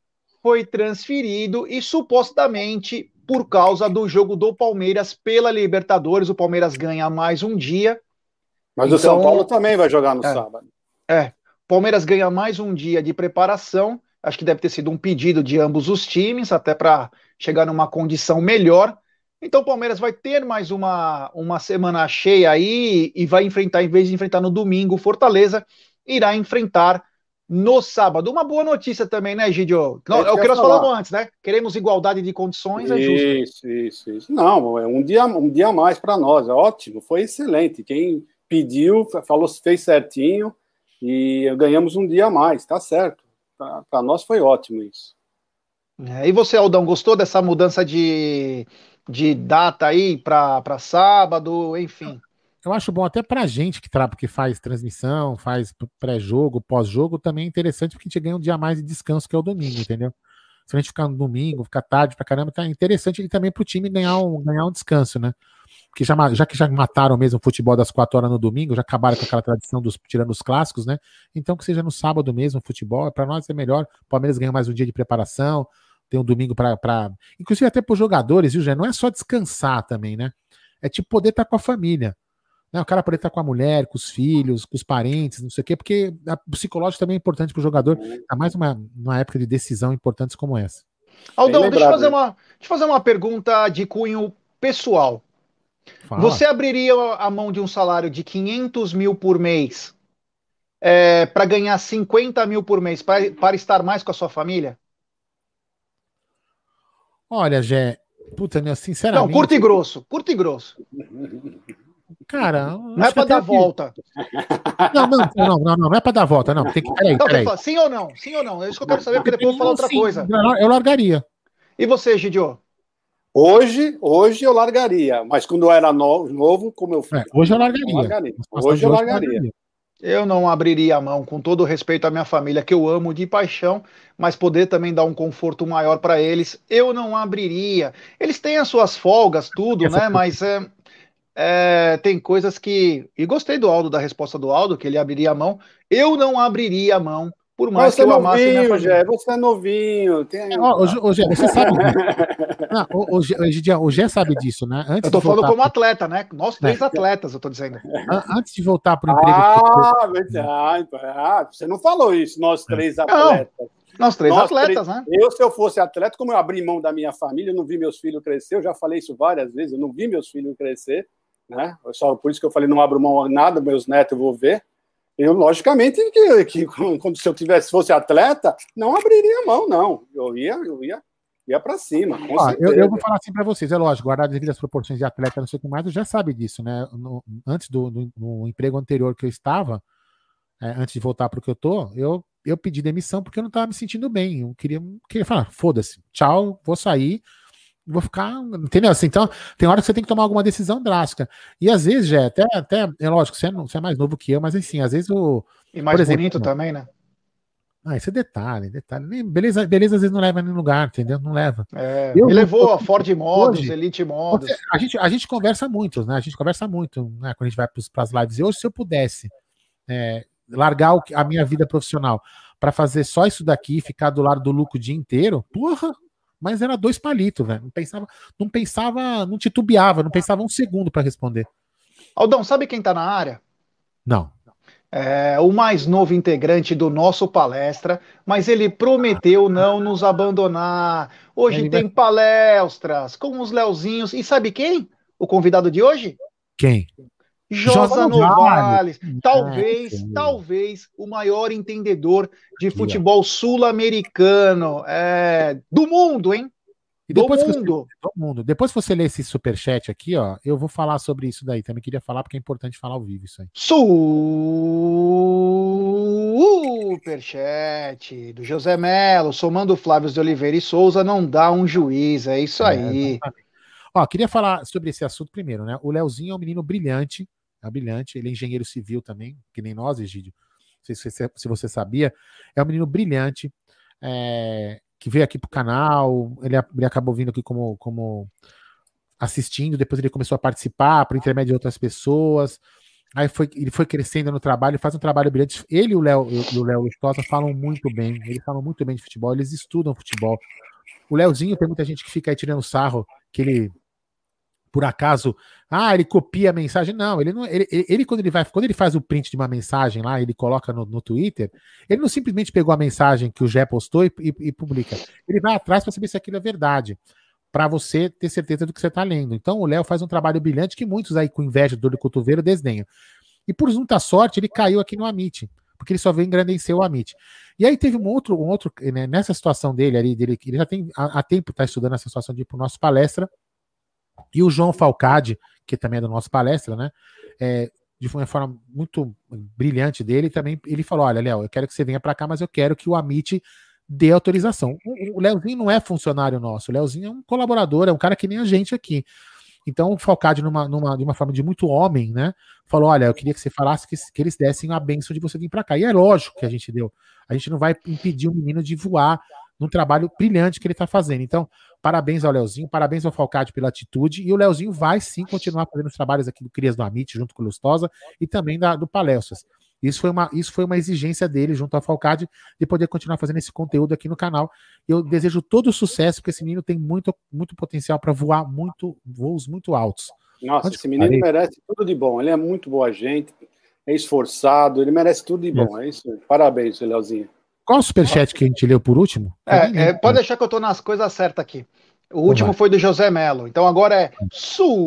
foi transferido e supostamente por causa do jogo do Palmeiras pela Libertadores. O Palmeiras ganha mais um dia. Mas então, o São então, Paulo também vai jogar no é, sábado. É. Palmeiras ganha mais um dia de preparação. Acho que deve ter sido um pedido de ambos os times, até para chegar numa condição melhor. Então o Palmeiras vai ter mais uma, uma semana cheia aí e vai enfrentar, em vez de enfrentar no domingo, Fortaleza, irá enfrentar no sábado. Uma boa notícia também, né, Gidio? Não, é o que nós falar. falamos antes, né? Queremos igualdade de condições, é justo. Isso, isso, isso. Não, é um dia, um dia a mais para nós, é ótimo, foi excelente. Quem pediu, falou, fez certinho e ganhamos um dia a mais, tá certo. Para nós foi ótimo isso. É, e você, Aldão, gostou dessa mudança de, de data aí para sábado, enfim? Eu acho bom até pra gente que, que faz transmissão, faz pré-jogo, pós-jogo, também é interessante porque a gente ganha um dia mais de descanso, que é o domingo, entendeu? Se a gente ficar no domingo, ficar tarde pra caramba, tá interessante e também pro time ganhar um, ganhar um descanso, né? Porque já, já que já mataram mesmo o futebol das quatro horas no domingo, já acabaram com aquela tradição dos tirando os clássicos, né? Então que seja no sábado mesmo o futebol, para nós é melhor. O Palmeiras ganha mais um dia de preparação, Tem um domingo para. Pra... Inclusive, até para os jogadores, viu, Jé? Não é só descansar também, né? É tipo poder estar tá com a família. Né? O cara poder estar com a mulher, com os filhos, com os parentes, não sei o quê, porque o psicológico também é importante para o jogador, ainda mais numa, numa época de decisão importantes como essa. Aldão, deixa eu, fazer uma, deixa eu fazer uma pergunta de cunho pessoal. Fala. Você abriria a mão de um salário de 500 mil por mês é, para ganhar 50 mil por mês pra, para estar mais com a sua família? Olha, Jé, puta, meu, sinceramente. Não, curto e grosso, curto e grosso. Cara, não é para dar aqui... volta. Não, não, não, não, não, é para dar volta, não. Tem que. Peraí, não, peraí. Sim ou não? Sim ou não? É isso que eu quero saber, porque depois eu vou falar outra sim, coisa. Eu largaria. E você, Gidio? Hoje, hoje eu largaria, mas quando eu era novo, novo como eu fui. É, hoje eu largaria. Eu largaria. Hoje eu largaria. Eu não abriria a mão, com todo respeito à minha família, que eu amo de paixão, mas poder também dar um conforto maior para eles, eu não abriria. Eles têm as suas folgas, tudo, né? Mas é, é, tem coisas que. E gostei do Aldo, da resposta do Aldo, que ele abriria a mão. Eu não abriria a mão por mais você que eu é amasse novinho, minha Gé, você é novinho. Tem... Ô, Gé, você sabe. Não, o, o, o Gé sabe disso, né? Antes eu tô falando como pro... atleta, né? Nós três é. atletas, eu tô dizendo. Antes de voltar para o emprego. Ah, que... ah, então, ah, você não falou isso, nós é. três atletas. Não, nós três nós atletas, três... né? Eu, se eu fosse atleta, como eu abri mão da minha família, eu não vi meus filhos crescer, eu já falei isso várias vezes, eu não vi meus filhos crescer, né? Só por isso que eu falei, não abro mão nada, meus netos eu vou ver. Eu, logicamente, que, que quando se eu tivesse fosse atleta, não abriria mão, não. Eu ia, eu ia, ia para cima. Ah, eu, eu, vou falar assim para vocês, é lógico, guardar devido às proporções de atleta, não sei o que mais, já sabe disso, né? No, antes do, do no emprego anterior que eu estava, é, antes de voltar para o que eu tô, eu, eu pedi demissão porque eu não estava me sentindo bem. Eu queria, queria falar, foda-se, tchau, vou sair vou ficar, entendeu? Assim, então, tem hora que você tem que tomar alguma decisão drástica. E às vezes, já até, até é lógico, você é, você é mais novo que eu, mas assim, às vezes o. E mais exemplo, bonito também, né? Ah, isso é detalhe, detalhe. Beleza, beleza às vezes não leva nem lugar, entendeu? Não leva. É, eu, levou a Ford Modos, hoje, Elite Modos. A gente, a gente conversa muito, né? A gente conversa muito, né? Quando a gente vai para as lives. E hoje, se eu pudesse é, largar o, a minha vida profissional para fazer só isso daqui, ficar do lado do lucro o dia inteiro, porra, mas era dois palitos, velho. Não pensava, não pensava, não titubeava, não pensava um segundo para responder. Aldão, sabe quem tá na área? Não. É o mais novo integrante do nosso palestra, mas ele prometeu não nos abandonar. Hoje ele tem vai... palestras com os Leozinhos. E sabe quem? O convidado de hoje? Quem? Josa Novales, talvez, é, talvez o maior entendedor de futebol sul-americano é, do mundo, hein? E depois do mundo. Você, do mundo. Depois que você ler esse superchat aqui, ó, eu vou falar sobre isso daí. Também queria falar porque é importante falar ao vivo isso aí. Superchat do José Melo, somando Flávio de Oliveira e Souza, não dá um juiz. É isso é, aí. Ó, queria falar sobre esse assunto primeiro, né? O Leozinho é um menino brilhante, é brilhante. Ele é engenheiro civil também, que nem nós, Egídio. Não sei se você, se você sabia. É um menino brilhante, é, que veio aqui pro canal. Ele, ele acabou vindo aqui como, como assistindo, depois ele começou a participar por intermédio de outras pessoas. Aí foi, ele foi crescendo no trabalho, faz um trabalho brilhante. Ele e o Léo e o Léo Lustosa falam muito bem, eles falam muito bem de futebol, eles estudam futebol. O Léozinho tem muita gente que fica aí tirando sarro, que ele por acaso, ah, ele copia a mensagem. Não, ele não. Ele, ele, quando ele vai, quando ele faz o print de uma mensagem lá, ele coloca no, no Twitter, ele não simplesmente pegou a mensagem que o Jé postou e, e, e publica. Ele vai atrás para saber se aquilo é verdade. Para você ter certeza do que você está lendo. Então, o Léo faz um trabalho brilhante que muitos aí com inveja, dor de cotovelo, desdenham. E por muita sorte, ele caiu aqui no Amit, porque ele só veio engrandecer o Amit. E aí teve um outro, um outro né, nessa situação dele ali, dele, ele já tem há, tempo está estudando essa situação de ir para o nosso palestra e o João Falcade, que também é da nossa palestra, né? É, de uma forma muito brilhante dele, também ele falou: Olha, Léo, eu quero que você venha para cá, mas eu quero que o Amit dê autorização. O, o Leozinho não é funcionário nosso, o Leozinho é um colaborador, é um cara que nem a gente aqui. Então o Falcade, numa, numa, de uma forma de muito homem, né? Falou: Olha, eu queria que você falasse que, que eles dessem a benção de você vir para cá. E é lógico que a gente deu. A gente não vai impedir o menino de voar num trabalho brilhante que ele está fazendo. Então, parabéns ao Leozinho, parabéns ao Falcade pela atitude, e o Leozinho vai sim continuar fazendo os trabalhos aqui do Crias do Amit, junto com o Lustosa, e também da, do Palestras. Isso foi uma, isso foi uma exigência dele junto ao Falcade de poder continuar fazendo esse conteúdo aqui no canal. Eu desejo todo o sucesso, porque esse menino tem muito, muito potencial para voar muito, voos muito altos. Nossa, Onde esse menino parei? merece tudo de bom. Ele é muito boa gente, é esforçado, ele merece tudo de bom. É, é isso. Parabéns, Leozinho. Qual o superchat que a gente leu por último? É, é, pode deixar que eu estou nas coisas certas aqui. O último foi do José Melo. Então agora é superchat.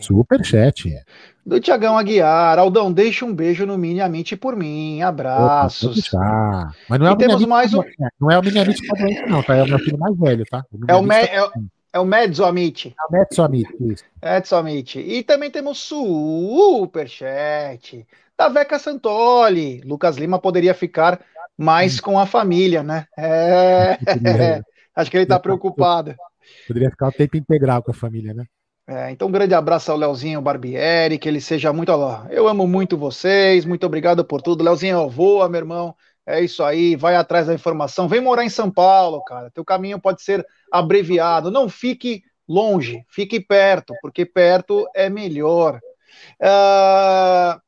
Superchat. Do Tiagão Aguiar. Aldão, deixa um beijo no Miniamite por mim. Abraços. Opa, Mas não é e o temos mais um... Não é o Miniamite não, tá? É o meu filho mais velho, tá? O é o, me... é, o... é o Mezzo Amit. É o Mezzo Amit, isso. Edson Amit. E também temos superchat da Veca Santoli. Lucas Lima poderia ficar mais com a família, né? É... Acho que ele está preocupado. Poderia ficar o tempo integral com a família, né? É, então, um grande abraço ao Leozinho Barbieri, que ele seja muito. Ó, eu amo muito vocês, muito obrigado por tudo. Leozinho, voa, meu irmão. É isso aí, vai atrás da informação. Vem morar em São Paulo, cara. Teu caminho pode ser abreviado. Não fique longe, fique perto, porque perto é melhor. Uh,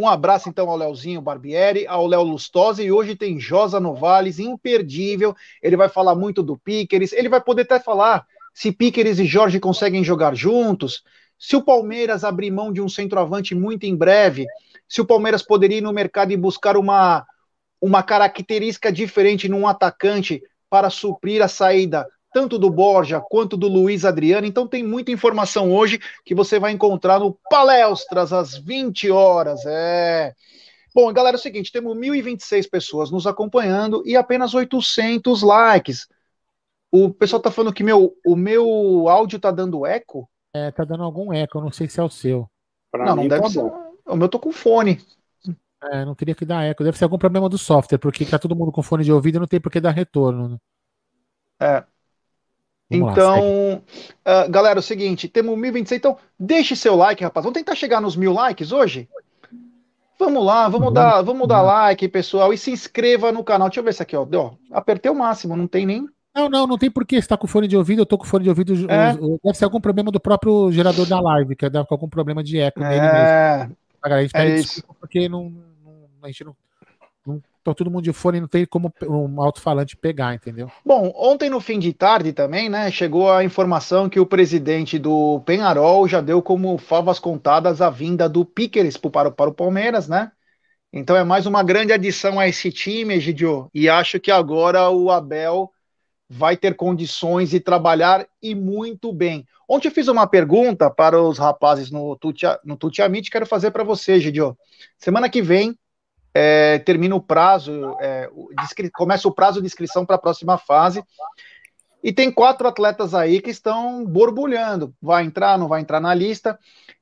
um abraço então ao Leozinho Barbieri, ao Léo Lustosa e hoje tem Josa Novales, imperdível. Ele vai falar muito do Piqueres, ele vai poder até falar se Piqueres e Jorge conseguem jogar juntos, se o Palmeiras abrir mão de um centroavante muito em breve, se o Palmeiras poderia ir no mercado e buscar uma, uma característica diferente num atacante para suprir a saída tanto do Borja quanto do Luiz Adriano. Então tem muita informação hoje que você vai encontrar no Palestras às 20 horas. É. Bom, galera, é o seguinte, temos 1.026 pessoas nos acompanhando e apenas 800 likes. O pessoal tá falando que meu, o meu áudio tá dando eco? É, tá dando algum eco, eu não sei se é o seu. Pra não, não deve tá ser. O meu tô com fone. É, não teria que dar eco. Deve ser algum problema do software, porque tá todo mundo com fone de ouvido e não tem por que dar retorno. Né? É, Vamos então, lá, uh, galera, é o seguinte, temos 1026, então deixe seu like, rapaz. Vamos tentar chegar nos mil likes hoje? Vamos lá, vamos uhum. dar, vamos dar like, pessoal, e se inscreva no canal. Deixa eu ver se aqui, ó. Deu, apertei o máximo, não tem nem. Não, não, não tem porquê. Você tá com fone de ouvido, eu tô com fone de ouvido. É. Deve ser algum problema do próprio gerador da live, que deve com algum problema de eco nele é. mesmo. A gente é isso. porque não, não, a gente não então todo mundo de fone não tem como um alto-falante pegar, entendeu? Bom, ontem no fim de tarde também, né, chegou a informação que o presidente do Penharol já deu como favas contadas a vinda do Piqueres para, para o Palmeiras, né? Então é mais uma grande adição a esse time, Egidio, e acho que agora o Abel vai ter condições de trabalhar e muito bem. Ontem eu fiz uma pergunta para os rapazes no Tuti, no quero fazer para você, Gidio. Semana que vem é, termina o prazo, é, começa o prazo de inscrição para a próxima fase. E tem quatro atletas aí que estão borbulhando. Vai entrar, não vai entrar na lista.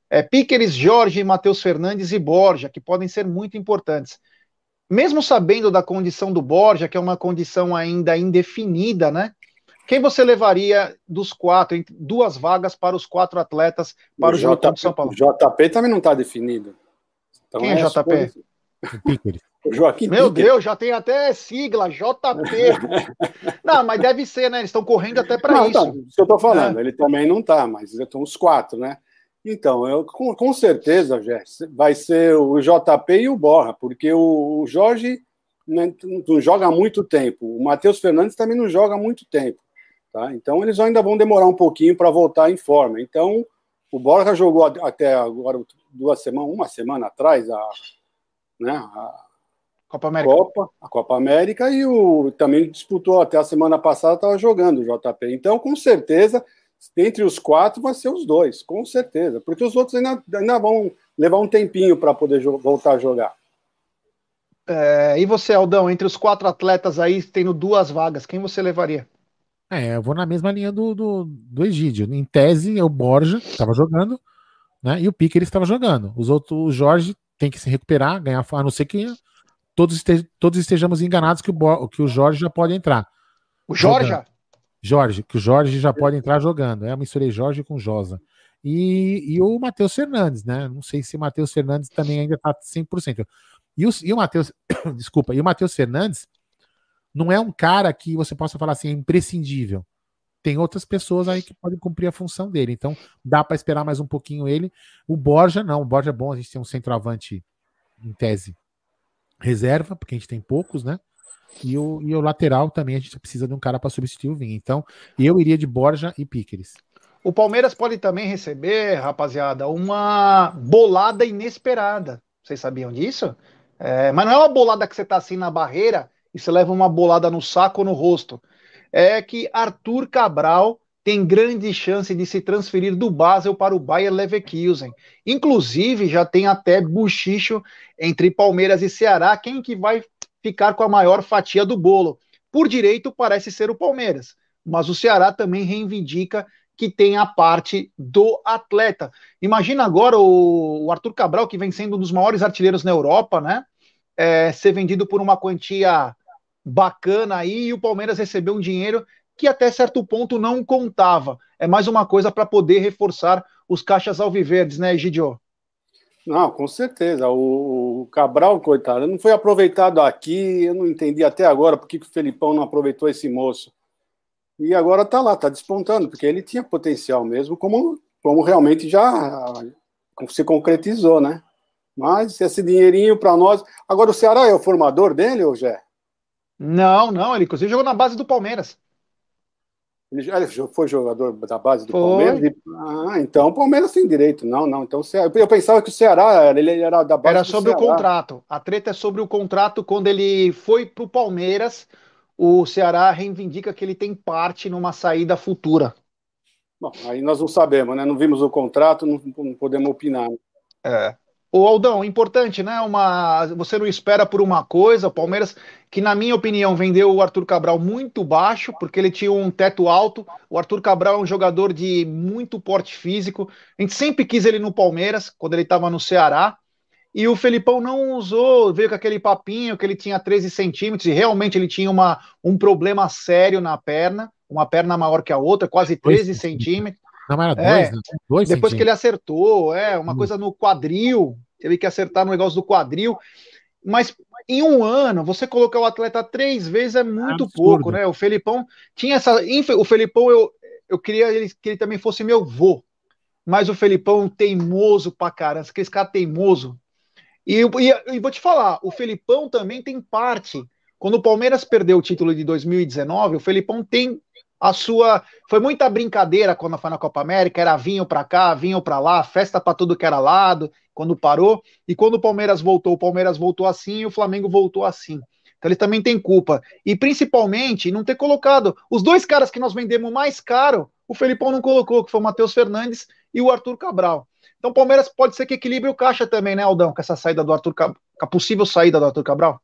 É, Piqueres, Jorge, Matheus Fernandes e Borja, que podem ser muito importantes. Mesmo sabendo da condição do Borja, que é uma condição ainda indefinida, né? Quem você levaria dos quatro, duas vagas para os quatro atletas para o, o jogo de São Paulo? O JP também não está definido. Então Quem é, é JP? Joaquim Meu Piquet. Deus, já tem até sigla, JP. não, mas deve ser, né? Eles estão correndo até para isso. Tá, isso que eu estou falando, é. ele também não está, mas estão os quatro, né? Então, eu, com, com certeza, Jess, vai ser o JP e o Borra, porque o, o Jorge não, não, joga há muito tempo, o Matheus Fernandes também não joga há muito tempo. Tá? Então, eles ainda vão demorar um pouquinho para voltar em forma. Então, o Borja jogou até agora duas semanas, uma semana atrás, a né? A Copa América. Copa, a Copa América e o também disputou até a semana passada, estava jogando o JP. Então, com certeza, entre os quatro vai ser os dois, com certeza, porque os outros ainda, ainda vão levar um tempinho para poder voltar a jogar. É, e você, Aldão, entre os quatro atletas aí, tendo duas vagas, quem você levaria? É, eu vou na mesma linha do, do, do Egídio. Em tese, é o Borja estava jogando, né? E o Pique ele estava jogando. Os outros, o Jorge tem que se recuperar, ganhar, a não ser que todos, este, todos estejamos enganados que o, que o Jorge já pode entrar. O Jorge? Jorge, que o Jorge já pode entrar jogando. É, eu misturei Jorge com Josa. E, e o Matheus Fernandes, né? Não sei se o Matheus Fernandes também ainda está 100%. E o, e o Matheus, desculpa, e o Matheus Fernandes não é um cara que você possa falar assim, é imprescindível. Tem outras pessoas aí que podem cumprir a função dele. Então, dá para esperar mais um pouquinho ele. O Borja, não. O Borja é bom, a gente tem um centroavante em tese reserva, porque a gente tem poucos, né? E o, e o lateral também a gente precisa de um cara para substituir o Vinha. Então, eu iria de Borja e Piqueres. O Palmeiras pode também receber, rapaziada, uma bolada inesperada. Vocês sabiam disso? É, mas não é uma bolada que você tá assim na barreira e você leva uma bolada no saco ou no rosto. É que Arthur Cabral tem grande chance de se transferir do Basel para o Bayer Leverkusen. Inclusive, já tem até buchicho entre Palmeiras e Ceará, quem que vai ficar com a maior fatia do bolo. Por direito, parece ser o Palmeiras, mas o Ceará também reivindica que tem a parte do atleta. Imagina agora o, Arthur Cabral, que vem sendo um dos maiores artilheiros na Europa, né? É, ser vendido por uma quantia bacana aí e o Palmeiras recebeu um dinheiro que até certo ponto não contava. É mais uma coisa para poder reforçar os caixas alviverdes, né, Egidio? Não, com certeza. O, Cabral, coitado, não foi aproveitado aqui. Eu não entendi até agora por que o Felipão não aproveitou esse moço. E agora está lá, está despontando, porque ele tinha potencial mesmo, como, como realmente já se concretizou, né? Mas esse dinheirinho para nós. Agora, o Ceará é o formador dele, ou Jé? Não, não, ele inclusive jogou na base do Palmeiras. Ele, ele foi jogador da base do foi. Palmeiras? Ah, então o Palmeiras tem direito. Não, não. Então eu pensava que o Ceará ele era da base. Era sobre o contrato. A treta é sobre o contrato quando ele foi para o Palmeiras o Ceará reivindica que ele tem parte numa saída futura. Bom, aí nós não sabemos, né? Não vimos o contrato, não, não podemos opinar. É. O Aldão, importante, né? Uma, você não espera por uma coisa, o Palmeiras, que na minha opinião vendeu o Arthur Cabral muito baixo, porque ele tinha um teto alto. O Arthur Cabral é um jogador de muito porte físico. A gente sempre quis ele no Palmeiras, quando ele estava no Ceará. E o Felipão não usou, veio com aquele papinho que ele tinha 13 centímetros, e realmente ele tinha uma, um problema sério na perna, uma perna maior que a outra, quase 13 centímetros. Não, era dois, é, né? dois Depois que ele acertou, é, uma hum. coisa no quadril, teve que acertar no negócio do quadril. Mas em um ano, você colocar o atleta três vezes é muito Absurdo. pouco, né? O Felipão tinha essa. O Felipão, eu, eu queria que ele também fosse meu vô. Mas o Felipão teimoso pra caramba, aquele cara teimoso. E, e, e, vou te falar, o Felipão também tem parte. Quando o Palmeiras perdeu o título de 2019, o Felipão tem a sua. Foi muita brincadeira quando foi na Copa América, era vinho para cá, vinho para lá, festa para tudo que era lado, quando parou. E quando o Palmeiras voltou, o Palmeiras voltou assim e o Flamengo voltou assim. Então ele também tem culpa. E principalmente não ter colocado os dois caras que nós vendemos mais caro, o Felipão não colocou, que foi o Matheus Fernandes e o Arthur Cabral. Então o Palmeiras pode ser que equilibre o caixa também, né, Aldão, com essa saída do Arthur Cabral, a possível saída do Arthur Cabral?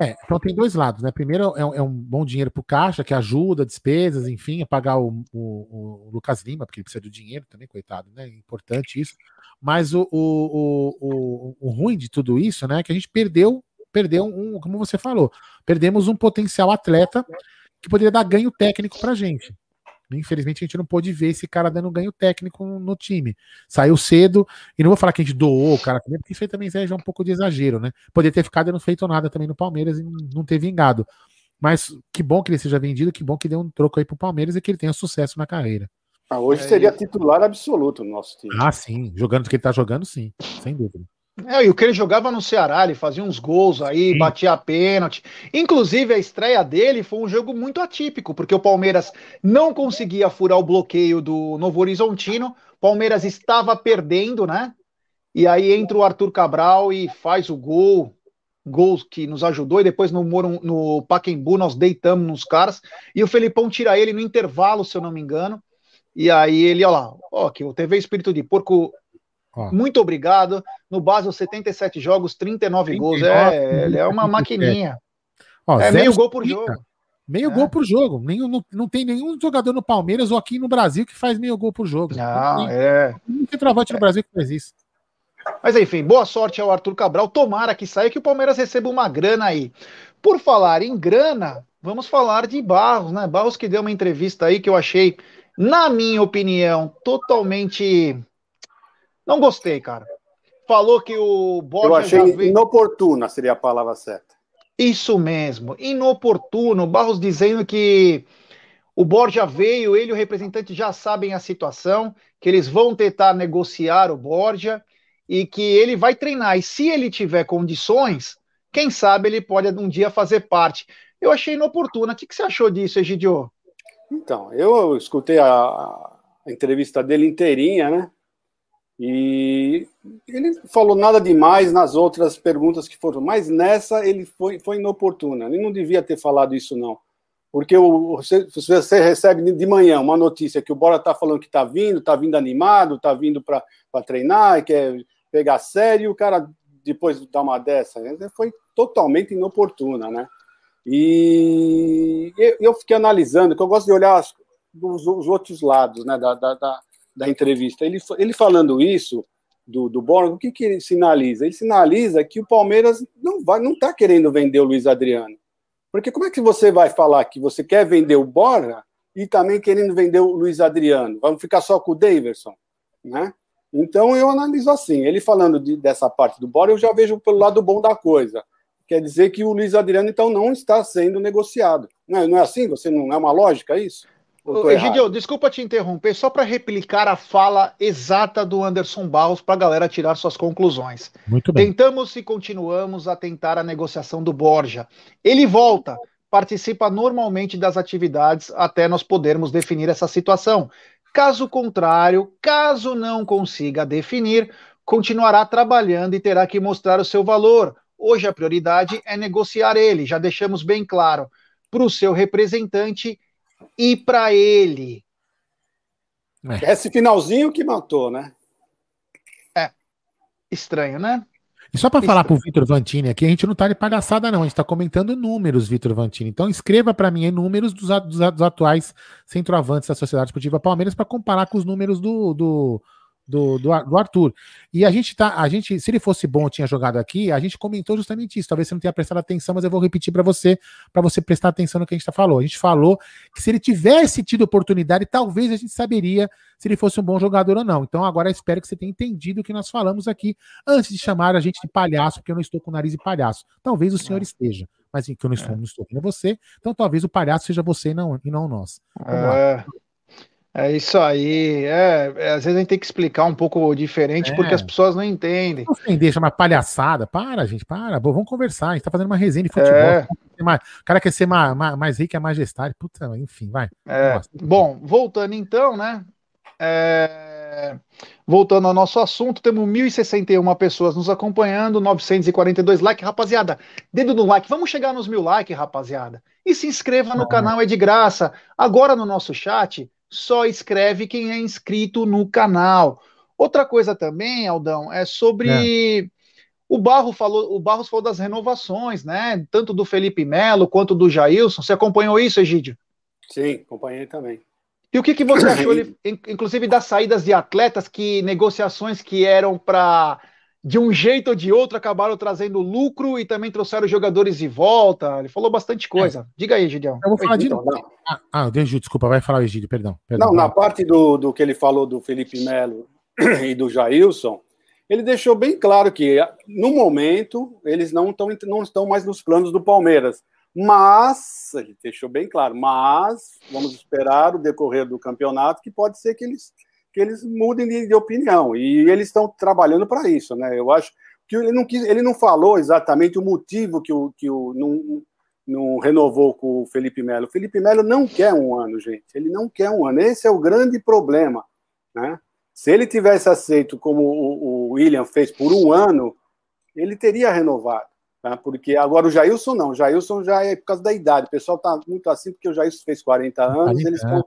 É, então tem dois lados, né? Primeiro é um, é um bom dinheiro para o caixa, que ajuda, despesas, enfim, a pagar o, o, o, Lucas Lima, porque ele precisa do dinheiro também, coitado, né? Importante isso. Mas o, o, o, ruim de tudo isso, né, é que a gente perdeu, perdeu um, como você falou, perdemos um potencial atleta que poderia dar ganho técnico para a gente. Infelizmente a gente não pôde ver esse cara dando ganho técnico no time. Saiu cedo, e não vou falar que a gente doou o cara também, porque isso aí também já é um pouco de exagero, né? Poderia ter ficado e não feito nada também no Palmeiras e não ter vingado. Mas que bom que ele seja vendido, que bom que deu um troco aí pro Palmeiras e que ele tenha sucesso na carreira. Ah, hoje é, seria titular absoluto no nosso time. Ah, sim. Jogando o que ele tá jogando, sim. Sem dúvida. É, e o que ele jogava no Ceará, ele fazia uns gols aí, Sim. batia pênalti. Inclusive, a estreia dele foi um jogo muito atípico, porque o Palmeiras não conseguia furar o bloqueio do Novo Horizontino. Palmeiras estava perdendo, né? E aí entra o Arthur Cabral e faz o gol, gol que nos ajudou, e depois no, no Paquembu nós deitamos nos caras, e o Felipão tira ele no intervalo, se eu não me engano. E aí ele, ó lá, ó, que o TV Espírito de Porco muito obrigado. No Basel, 77 jogos, 39, 39 gols. É, ele é uma maquininha. Ó, é meio gol por jogo. Meio é. gol por jogo. Nenhum, não, não tem nenhum jogador no Palmeiras ou aqui no Brasil que faz meio gol por jogo. Não, não tem, é. Não tem travante no Brasil que faz isso. Mas enfim, boa sorte ao Arthur Cabral. Tomara que saia que o Palmeiras receba uma grana aí. Por falar em grana, vamos falar de Barros, né? Barros que deu uma entrevista aí que eu achei, na minha opinião, totalmente não gostei, cara. Falou que o Borja. Eu achei veio... inoportuna, seria a palavra certa. Isso mesmo, inoportuno. Barros dizendo que O Borja veio, ele e o representante já sabem a situação, que eles vão tentar negociar o Borja e que ele vai treinar. E se ele tiver condições, quem sabe ele pode um dia fazer parte. Eu achei inoportuna. O que, que você achou disso, Egidio? Então, eu escutei a, a entrevista dele inteirinha, né? E ele falou nada demais nas outras perguntas que foram, mas nessa ele foi, foi inoportuna. Ele não devia ter falado isso, não. Porque você, você recebe de manhã uma notícia que o Bora está falando que está vindo, está vindo animado, está vindo para treinar, quer pegar sério, e o cara depois dá uma dessa. Foi totalmente inoportuna, né? E eu fiquei analisando, que eu gosto de olhar os, os outros lados né, da, da, da, da, entrevista. Ele, ele falando isso do, do Borja, o que, que ele sinaliza? Ele sinaliza que o Palmeiras não vai, não está querendo vender o Luiz Adriano. Porque como é que você vai falar que você quer vender o Borja e também querendo vender o Luiz Adriano? Vamos ficar só com o Daverson, né? Então eu analiso assim, ele falando de, dessa parte do Borja, eu já vejo pelo lado bom da coisa. Quer dizer que o Luiz Adriano, então, não está sendo negociado. Não é, não é assim? Você não é uma lógica isso? Egidio, desculpa te interromper, só para replicar a fala exata do Anderson Barros para a galera tirar suas conclusões. Muito bem. Tentamos e continuamos a tentar a negociação do Borja. Ele volta, participa normalmente das atividades até nós podermos definir essa situação. Caso contrário, caso não consiga definir, continuará trabalhando e terá que mostrar o seu valor. Hoje a prioridade é negociar ele, já deixamos bem claro para o seu representante e para ele. É. Esse finalzinho que matou, né? É. Estranho, né? E só para falar para o Vitor Vantini aqui, a gente não está de palhaçada, não. A gente está comentando números, Vitor Vantini. Então escreva para mim números dos, dos, dos, atuais centroavantes da Sociedade Esportiva Palmeiras para comparar com os números do, do, do, do, do, Arthur. E a gente tá, a gente, se ele fosse bom, tinha jogado aqui, a gente comentou justamente isso. Talvez você não tenha prestado atenção, mas eu vou repetir para você, para você prestar atenção no que a gente tá falou. A gente falou que se ele tivesse tido oportunidade, talvez a gente saberia se ele fosse um bom jogador ou não. Então agora espero que você tenha entendido o que nós falamos aqui antes de chamar a gente de palhaço, porque eu não estou com o nariz de palhaço. Talvez o senhor é. esteja, mas que eu não estou, é. não estou vendo você. Então talvez o palhaço seja você e não, e não nós. Vamos é. lá. É isso aí. É, é, às vezes a gente tem que explicar um pouco diferente é. porque as pessoas não entendem. Não deixa uma palhaçada. Para, gente, para. Bom, vamos conversar. A gente tá fazendo uma resenha de futebol. É. O cara quer ser mais, mais, mais rico, é majestade. Puta, enfim, vai. É. Bom, voltando então, né? É... Voltando ao nosso assunto, temos 1.061 pessoas nos acompanhando, 942 likes. Rapaziada, dedo no like. Vamos chegar nos mil likes, rapaziada. E se inscreva no canal, é de graça. Agora no nosso chat só escreve quem é inscrito no canal. Outra coisa também, Aldão, é sobre é. o Barro falou, o Barros falou das renovações, né? Tanto do Felipe Melo quanto do Jailson. Você acompanhou isso, Egídio? Sim, acompanhei também. E o que, que você achou, inclusive, das saídas de atletas que negociações que eram para de um jeito ou de outro, acabaram trazendo lucro e também trouxeram jogadores de volta. Ele falou bastante coisa. É. Diga aí, Gideão. Eu vou falar de novo. Ah, ah desculpa, vai falar, Egídio, perdão, perdão. Não, na parte do, do que ele falou do Felipe Melo e do Jailson, ele deixou bem claro que, no momento, eles não estão, não estão mais nos planos do Palmeiras. Mas, ele deixou bem claro, mas vamos esperar o decorrer do campeonato, que pode ser que eles que eles mudem de, de opinião. E eles estão trabalhando para isso, né? Eu acho que ele não, quis, ele não falou exatamente o motivo que o, que o não, não renovou com o Felipe Melo. O Felipe Melo não quer um ano, gente. Ele não quer um ano. Esse é o grande problema, né? Se ele tivesse aceito como o, o William fez por um ano, ele teria renovado. Tá? Porque agora o Jailson não. O Jailson já é por causa da idade. O pessoal está muito assim porque o Jailson fez 40 anos. Eles estão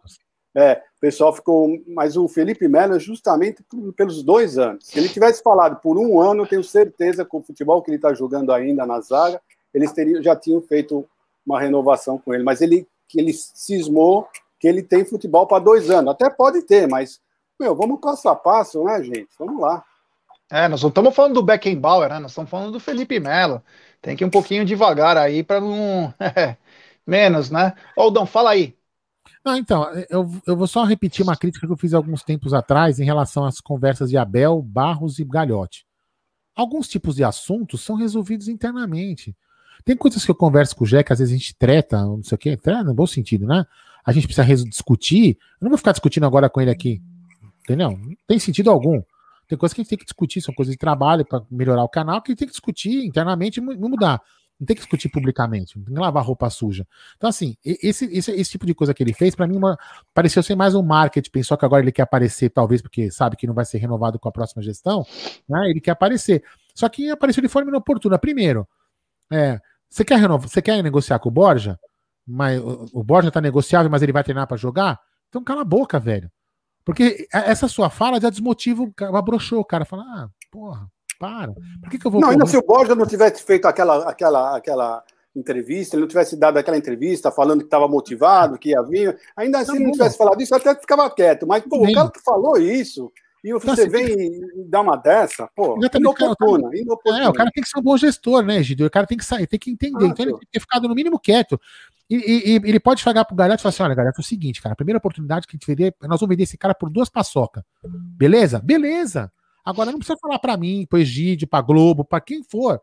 é, o pessoal ficou. Mas o Felipe Melo é justamente pelos dois anos. Se ele tivesse falado por um ano, eu tenho certeza que o futebol que ele está jogando ainda na zaga, eles teriam, já tinham feito uma renovação com ele. Mas ele ele cismou que ele tem futebol para dois anos. Até pode ter, mas meu, vamos passo a passo, né, gente? Vamos lá. É, nós não estamos falando do Beckenbauer, né? Nós estamos falando do Felipe Melo. Tem que ir um pouquinho devagar aí para não. Menos, né? Aldão, fala aí. Não, então, eu, eu vou só repetir uma crítica que eu fiz alguns tempos atrás em relação às conversas de Abel, Barros e Galhote. Alguns tipos de assuntos são resolvidos internamente. Tem coisas que eu converso com o Jé, que às vezes a gente treta, não sei o quê, treta no bom sentido, né? a gente precisa discutir, eu não vou ficar discutindo agora com ele aqui. Entendeu? Não tem sentido algum. Tem coisas que a gente tem que discutir, são coisas de trabalho para melhorar o canal, que a gente tem que discutir internamente e mudar. Não tem que discutir publicamente, não tem que lavar roupa suja. Então, assim, esse, esse, esse tipo de coisa que ele fez, para mim, uma, pareceu ser mais um marketing. Pensou que agora ele quer aparecer, talvez, porque sabe que não vai ser renovado com a próxima gestão, né? Ele quer aparecer. Só que apareceu de forma inoportuna. Primeiro, é, você quer renovar, você quer negociar com o Borja? Mas o, o Borja tá negociável, mas ele vai treinar para jogar? Então cala a boca, velho. Porque essa sua fala já desmotiva, abrochou o cara. Fala, ah, porra, para. Por que, que eu vou. Não, ainda se o Borja não tivesse feito aquela, aquela, aquela entrevista, ele não tivesse dado aquela entrevista falando que estava motivado, que ia vir, ainda assim tá não tivesse falado isso, até ficava quieto. Mas, pô, o cara que falou isso. E então, você vem e dá uma dessa, pô, inoportuna, inoportuna. É, o cara tem que ser um bom gestor, né, Gidio? O cara tem que sair, tem que entender. Ah, então ele tem que ter ficado no mínimo quieto. E, e, e ele pode chegar pro Galhardo e falar assim: olha, Galhardo, é o seguinte, cara, a primeira oportunidade que a gente vender, nós vamos vender esse cara por duas paçoca. Beleza? Beleza. Agora não precisa falar para mim, pro Egídio, pra Globo, para quem for.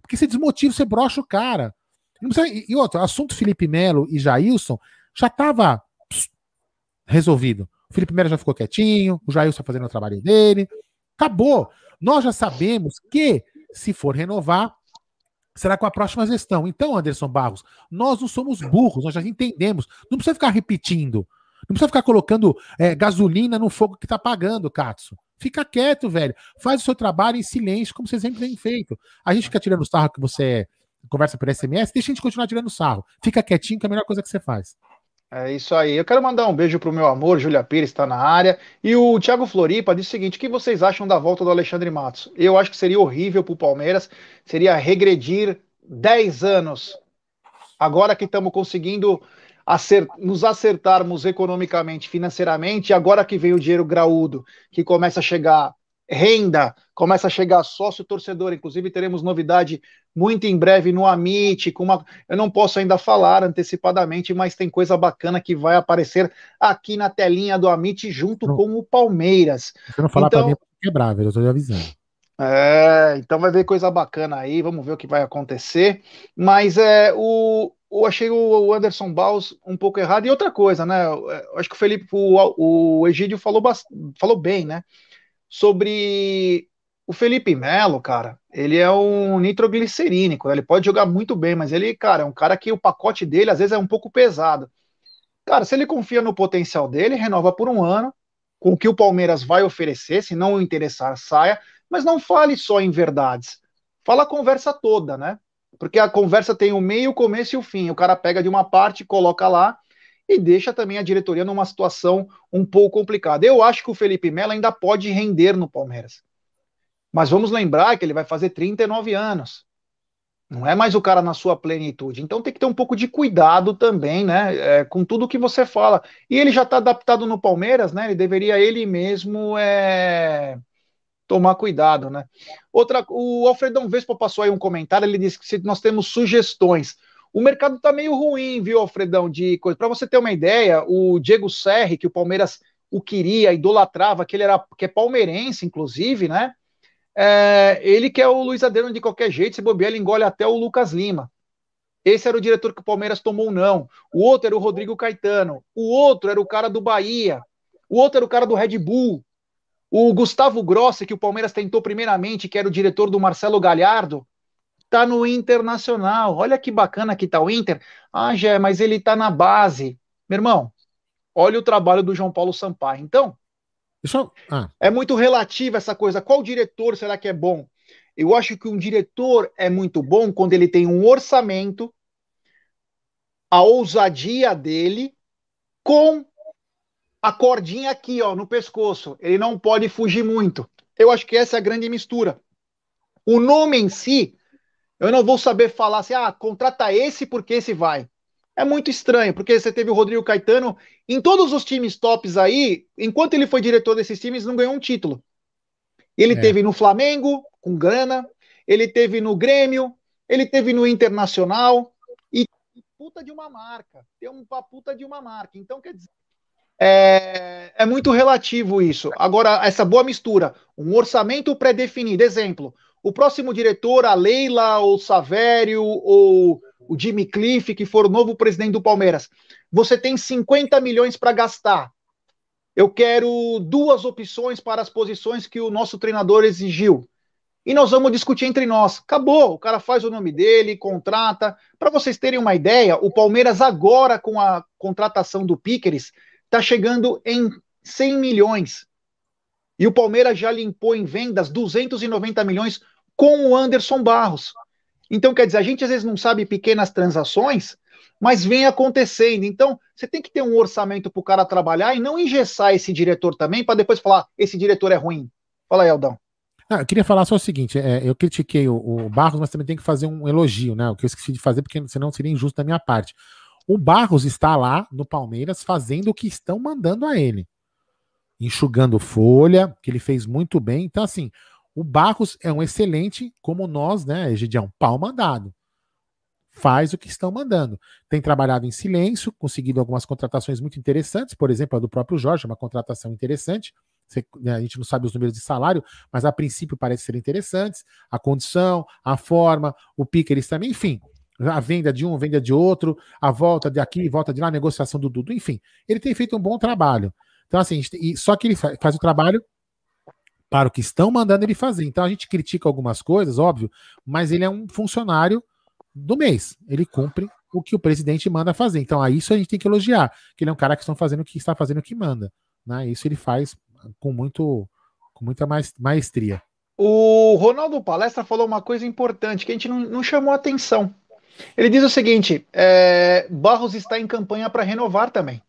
Porque você desmotiva, você brocha o cara. Precisa... E outro, assunto Felipe Melo e Jailson já tava resolvido. O Felipe Melo já ficou quietinho, o Jailson tá fazendo o trabalho dele. Acabou. Nós já sabemos que, se for renovar, será com a próxima gestão. Então, Anderson Barros, nós não somos burros, nós já entendemos. Não precisa ficar repetindo. Não precisa ficar colocando é, gasolina no fogo que tá pagando, Katsu. Fica quieto, velho. Faz o seu trabalho em silêncio, como você sempre tem feito. A gente fica tirando sarro que você conversa por SMS, deixa a gente continuar tirando sarro. Fica quietinho, que é a melhor coisa que você faz. É isso aí. Eu quero mandar um beijo pro meu amor, Júlia Pires está na área. E o Thiago Floripa disse o seguinte: o que vocês acham da volta do Alexandre Matos? Eu acho que seria horrível pro Palmeiras, seria regredir 10 anos. Agora que estamos conseguindo acert, nos acertarmos economicamente, financeiramente, agora que vem o dinheiro graúdo, que começa a chegar renda, começa a chegar sócio torcedor, inclusive teremos novidade muito em breve no Amit, com uma, eu não posso ainda falar antecipadamente, mas tem coisa bacana que vai aparecer aqui na telinha do Amit junto não. com o Palmeiras. Se não falar então, para mim, é quebrar, eu estou avisando. É, então vai ver coisa bacana aí, vamos ver o que vai acontecer. Mas é o, eu achei o Anderson Baus um pouco errado. E outra coisa, né? Eu acho que o Felipe, o, o Egídio falou, falou bem, né? Sobre o Felipe Melo, cara. Ele é um nitroglicerínico, né? ele pode jogar muito bem, mas ele, cara, é um cara que o pacote dele às vezes é um pouco pesado. Cara, se ele confia no potencial dele, renova por um ano, com o que o Palmeiras vai oferecer, se não o interessar, saia, mas não fale só em verdades. Fala a conversa toda, né? Porque a conversa tem o meio, o começo e o fim. O cara pega de uma parte, coloca lá e deixa também a diretoria numa situação um pouco complicada. Eu acho que o Felipe Melo ainda pode render no Palmeiras. Mas vamos lembrar que ele vai fazer 39 anos. Não é mais o cara na sua plenitude. Então tem que ter um pouco de cuidado também, né? É, com tudo que você fala. E ele já está adaptado no Palmeiras, né? Ele deveria ele mesmo é, tomar cuidado, né? Outra, o Alfredão Vespa passou aí um comentário, ele disse que se nós temos sugestões. O mercado tá meio ruim, viu, Alfredão, de coisa. Para você ter uma ideia, o Diego Serri, que o Palmeiras o queria, idolatrava, que ele era que é palmeirense, inclusive, né? É, ele quer o Luiz Adriano de qualquer jeito, se bobear, ele engole até o Lucas Lima. Esse era o diretor que o Palmeiras tomou não. O outro era o Rodrigo Caetano. O outro era o cara do Bahia. O outro era o cara do Red Bull. O Gustavo Grossi, que o Palmeiras tentou primeiramente, que era o diretor do Marcelo Galhardo, tá no Internacional. Olha que bacana que tá o Inter. Ah, Jé, mas ele tá na base. Meu irmão, olha o trabalho do João Paulo Sampaio. Então, eu... ah. é muito relativo essa coisa. Qual diretor será que é bom? Eu acho que um diretor é muito bom quando ele tem um orçamento, a ousadia dele, com a cordinha aqui, ó, no pescoço. Ele não pode fugir muito. Eu acho que essa é a grande mistura. O nome em si, eu não vou saber falar assim, ah, contrata esse porque esse vai. É muito estranho, porque você teve o Rodrigo Caetano em todos os times tops aí, enquanto ele foi diretor desses times, não ganhou um título. Ele é. teve no Flamengo, com grana, ele teve no Grêmio, ele teve no Internacional, e puta de uma marca. Tem uma puta de uma marca. Então, quer dizer, é, é muito relativo isso. Agora, essa boa mistura, um orçamento pré-definido. Exemplo, o próximo diretor, a Leila, ou Savério, ou o Jimmy Cliff, que for o novo presidente do Palmeiras, você tem 50 milhões para gastar. Eu quero duas opções para as posições que o nosso treinador exigiu. E nós vamos discutir entre nós. Acabou, o cara faz o nome dele, contrata. Para vocês terem uma ideia, o Palmeiras agora com a contratação do Piqueres está chegando em 100 milhões. E o Palmeiras já limpou em vendas 290 milhões com o Anderson Barros. Então, quer dizer, a gente às vezes não sabe pequenas transações, mas vem acontecendo. Então, você tem que ter um orçamento para o cara trabalhar e não engessar esse diretor também para depois falar esse diretor é ruim. Fala aí, Aldão. Ah, eu queria falar só o seguinte: é, eu critiquei o, o, Barros, mas também tem que fazer um elogio, né? O que eu esqueci de fazer, porque senão seria injusto da minha parte. O Barros está lá no Palmeiras fazendo o que estão mandando a ele. Enxugando folha, que ele fez muito bem. Então, assim, o Barros é um excelente, como nós, né, Egidião? Pau mandado. Faz o que estão mandando. Tem trabalhado em silêncio, conseguido algumas contratações muito interessantes, por exemplo, a do próprio Jorge, uma contratação interessante. Né, a gente não sabe os números de salário, mas a princípio parece ser interessantes. A condição, a forma, o Pickers também, enfim. A venda de um, venda de outro, a volta de aqui, volta de lá, negociação do Dudu, enfim. Ele tem feito um bom trabalho. Então, assim, só que ele faz o trabalho para o que estão mandando ele fazer. Então a gente critica algumas coisas, óbvio, mas ele é um funcionário do mês. Ele cumpre o que o presidente manda fazer. Então a isso a gente tem que elogiar, que ele é um cara que estão fazendo o que está fazendo o que manda. Né? Isso ele faz com muito com muita maestria. O Ronaldo Palestra falou uma coisa importante que a gente não, não chamou atenção. Ele diz o seguinte: é, Barros está em campanha para renovar também.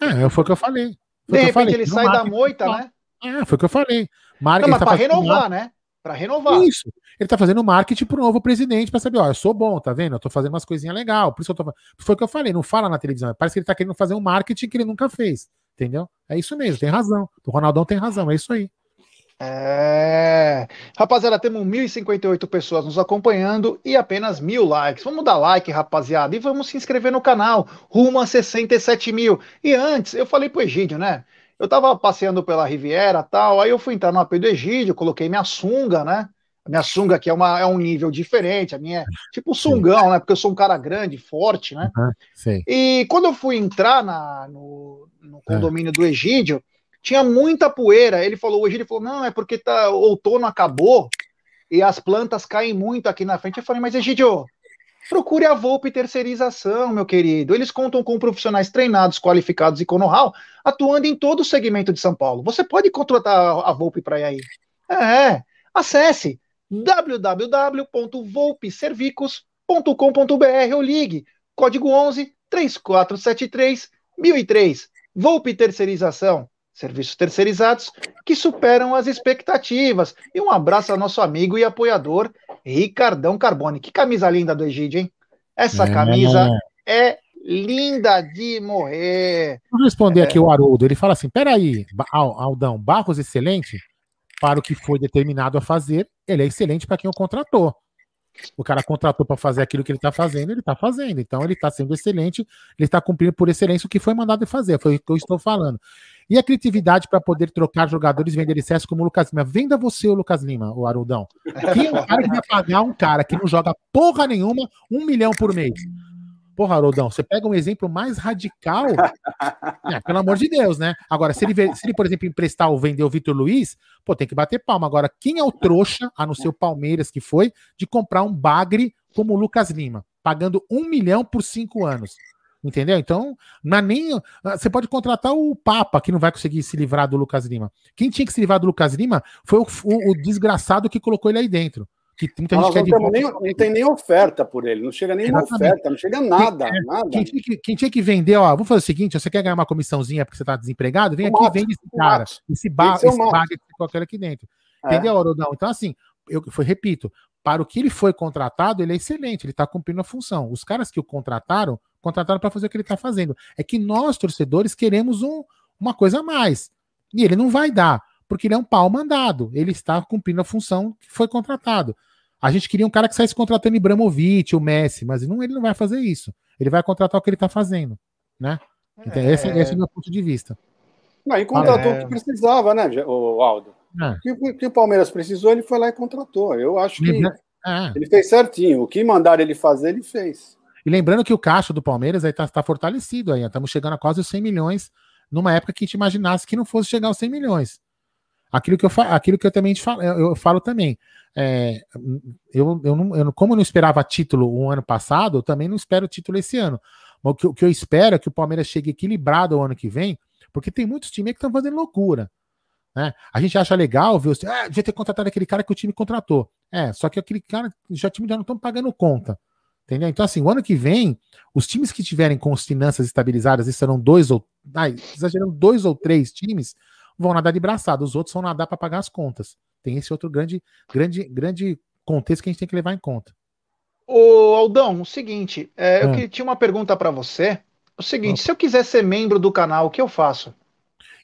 É, foi o que eu falei. Foi de repente falei. ele sai da moita, né? É, foi o que eu falei. Mar... Não, mas tá para renovar, né? Para renovar. Isso. Ele tá fazendo marketing pro novo presidente para saber, ó, eu sou bom, tá vendo? Eu tô fazendo umas coisinhas legais. Por isso que eu tô Foi o que eu falei, não fala na televisão. Parece que ele tá querendo fazer um marketing que ele nunca fez. Entendeu? É isso mesmo, tem razão. O Ronaldão tem razão, é isso aí. É. Rapaziada, temos 1.058 pessoas nos acompanhando e apenas mil likes. Vamos dar like, rapaziada, e vamos se inscrever no canal, rumo a 67 mil. E antes, eu falei pro Egídio, né? Eu tava passeando pela Riviera tal, aí eu fui entrar no AP do Egídio, coloquei minha sunga, né? A minha sunga aqui é, uma, é um nível diferente, a minha é tipo sungão, sim. né? Porque eu sou um cara grande, forte, né? Uhum, e quando eu fui entrar na, no, no é. condomínio do Egídio, tinha muita poeira. Ele falou, o Egídio falou, não, é porque tá, o outono acabou e as plantas caem muito aqui na frente. Eu falei, mas Egídio, Procure a Volpe Terceirização, meu querido. Eles contam com profissionais treinados, qualificados e com know-how, atuando em todo o segmento de São Paulo. Você pode contratar a Volpe para ir aí. É, acesse www.volpeservicos.com.br ou ligue código 11 3473 1003. Volpe Terceirização. Serviços terceirizados que superam as expectativas. E um abraço ao nosso amigo e apoiador Ricardão Carbone. Que camisa linda do Egídio, hein? Essa é. camisa é linda de morrer. Vou responder é. aqui o Haroldo. Ele fala assim: peraí, Aldão, Barros excelente para o que foi determinado a fazer, ele é excelente para quem o contratou. O cara contratou para fazer aquilo que ele está fazendo, ele está fazendo. Então ele está sendo excelente, ele está cumprindo por excelência o que foi mandado fazer. Foi o que eu estou falando. E a criatividade para poder trocar jogadores e vender excesso como o Lucas Lima. Venda você o Lucas Lima, o Arudão. Quem é o cara que vai pagar um cara que não joga porra nenhuma um milhão por mês? Porra, Haroldão, você pega um exemplo mais radical, né, pelo amor de Deus, né? Agora, se ele, se ele, por exemplo, emprestar ou vender o Vitor Luiz, pô, tem que bater palma. Agora, quem é o trouxa, a não ser o Palmeiras que foi, de comprar um bagre como o Lucas Lima, pagando um milhão por cinco anos? Entendeu? Então, não é nem. Ah, você pode contratar o Papa, que não vai conseguir se livrar do Lucas Lima. Quem tinha que se livrar do Lucas Lima foi o, o, o desgraçado que colocou ele aí dentro que muita gente não, nem, não tem nem oferta por ele, não chega nem oferta, não chega nada. Quem, é, nada. Quem, tinha que, quem, tinha que, vender, ó, vamos fazer o seguinte: você quer ganhar uma comissãozinha porque você está desempregado? Vem o aqui e vende esse cara, esse, bar, esse bar que coloca aqui dentro. É. Entendeu, Orodão? Então, assim, eu, eu repito, para o que ele foi contratado, ele é excelente, ele está cumprindo a função. Os caras que o contrataram, contrataram para fazer o que ele está fazendo. É que nós, torcedores, queremos um, uma coisa a mais. E ele não vai dar, porque ele é um pau mandado. Ele está cumprindo a função que foi contratado. A gente queria um cara que saísse contratando Ibramovic, o Messi, mas não, ele não vai fazer isso. Ele vai contratar o que ele está fazendo, né? Então, é... esse, esse, é o meu ponto de vista. Não, e contratou o que precisava, né, o Aldo? É. O que, que, o Palmeiras precisou, ele foi lá e contratou. Eu acho que é. ele fez certinho. O que mandaram ele fazer, ele fez. E lembrando que o caixa do Palmeiras aí tá, fortalecido aí, estamos chegando a quase os 100 milhões numa época que a gente imaginasse que não fosse chegar aos 100 milhões. Aquilo que eu, aquilo que eu também falo, eu, eu falo também. É, eu, eu, não, eu, como eu não esperava título o ano passado, eu também não espero título esse ano. Mas o que, o que eu espero é que o Palmeiras chegue equilibrado o ano que vem, porque tem muitos times que estão fazendo loucura. Né? A gente acha legal ver os. Ah, devia ter contratado aquele cara que o time contratou. É, só que aquele cara, já o time já não estão pagando conta. Entendeu? Então, assim, o ano que vem, os times que tiverem com as finanças estabilizadas, e serão dois ou. Ai, exagerando, dois ou três times, vão nadar de braçada. Os outros vão nadar para pagar as contas. Tem esse outro grande, grande, grande contexto que a gente tem que levar em conta. Ô, Aldão, o seguinte, é, eu é. tinha uma pergunta para você. O seguinte, Opa. se eu quiser ser membro do canal, o que eu faço?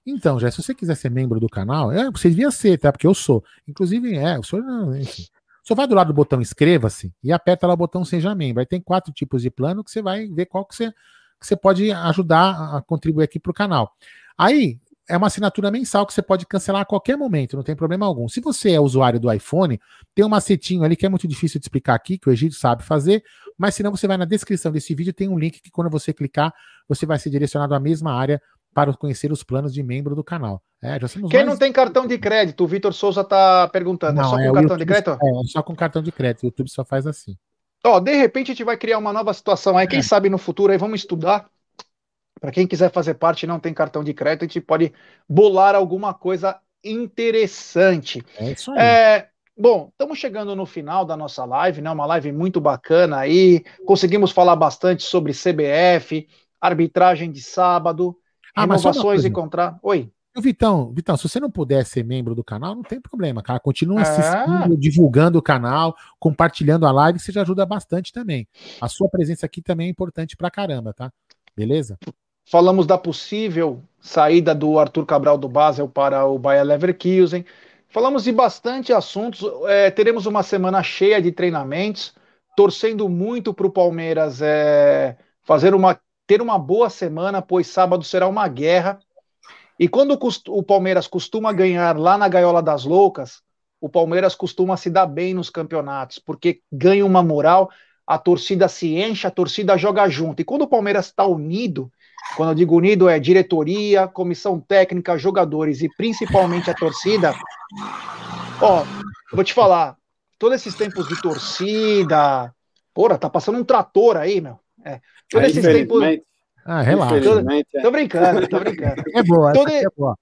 Então, já se você quiser ser membro do canal, é, você devia ser, tá? Porque eu sou. Inclusive, é, o senhor, enfim. Só vai do lado do botão inscreva-se e aperta lá o botão seja membro. Aí tem quatro tipos de plano que você vai ver qual que você, que você pode ajudar a contribuir aqui para o canal. Aí é uma assinatura mensal que você pode cancelar a qualquer momento, não tem problema algum. Se você é usuário do iPhone, tem um macetinho ali que é muito difícil de explicar aqui, que o Egito sabe fazer, mas se não, você vai na descrição desse vídeo, tem um link que quando você clicar, você vai ser direcionado à mesma área para conhecer os planos de membro do canal. É, Quem mais... não tem cartão de crédito? O Vitor Souza está perguntando. É não, é só com é, cartão YouTube, de crédito? É, só com cartão de crédito. O YouTube só faz assim. Ó, de repente a gente vai criar uma nova situação aí. Quem é. sabe no futuro aí vamos estudar. Para quem quiser fazer parte e não tem cartão de crédito, a gente pode bolar alguma coisa interessante. É isso aí. É, bom, estamos chegando no final da nossa live, né? Uma live muito bacana aí. Conseguimos falar bastante sobre CBF, arbitragem de sábado. Ah, renovações e contratos. Oi. Vitão, Vitão, se você não puder ser membro do canal, não tem problema, cara. Continua é. assistindo, divulgando o canal, compartilhando a live, você já ajuda bastante também. A sua presença aqui também é importante pra caramba, tá? Beleza? Falamos da possível saída do Arthur Cabral do Basel para o Bayer Leverkusen. Falamos de bastante assuntos. É, teremos uma semana cheia de treinamentos, torcendo muito para o Palmeiras é, fazer uma ter uma boa semana, pois sábado será uma guerra. E quando o Palmeiras costuma ganhar lá na Gaiola das Loucas, o Palmeiras costuma se dar bem nos campeonatos, porque ganha uma moral, a torcida se enche, a torcida joga junto. E quando o Palmeiras está unido, quando eu digo unido, é diretoria, comissão técnica, jogadores e principalmente a torcida. Ó, vou te falar, todos esses tempos de torcida, porra, tá passando um trator aí, meu. É. Todos esses tempos. Ah, relaxa. Tô, tô brincando, tô brincando. É boa, Todo... é boa.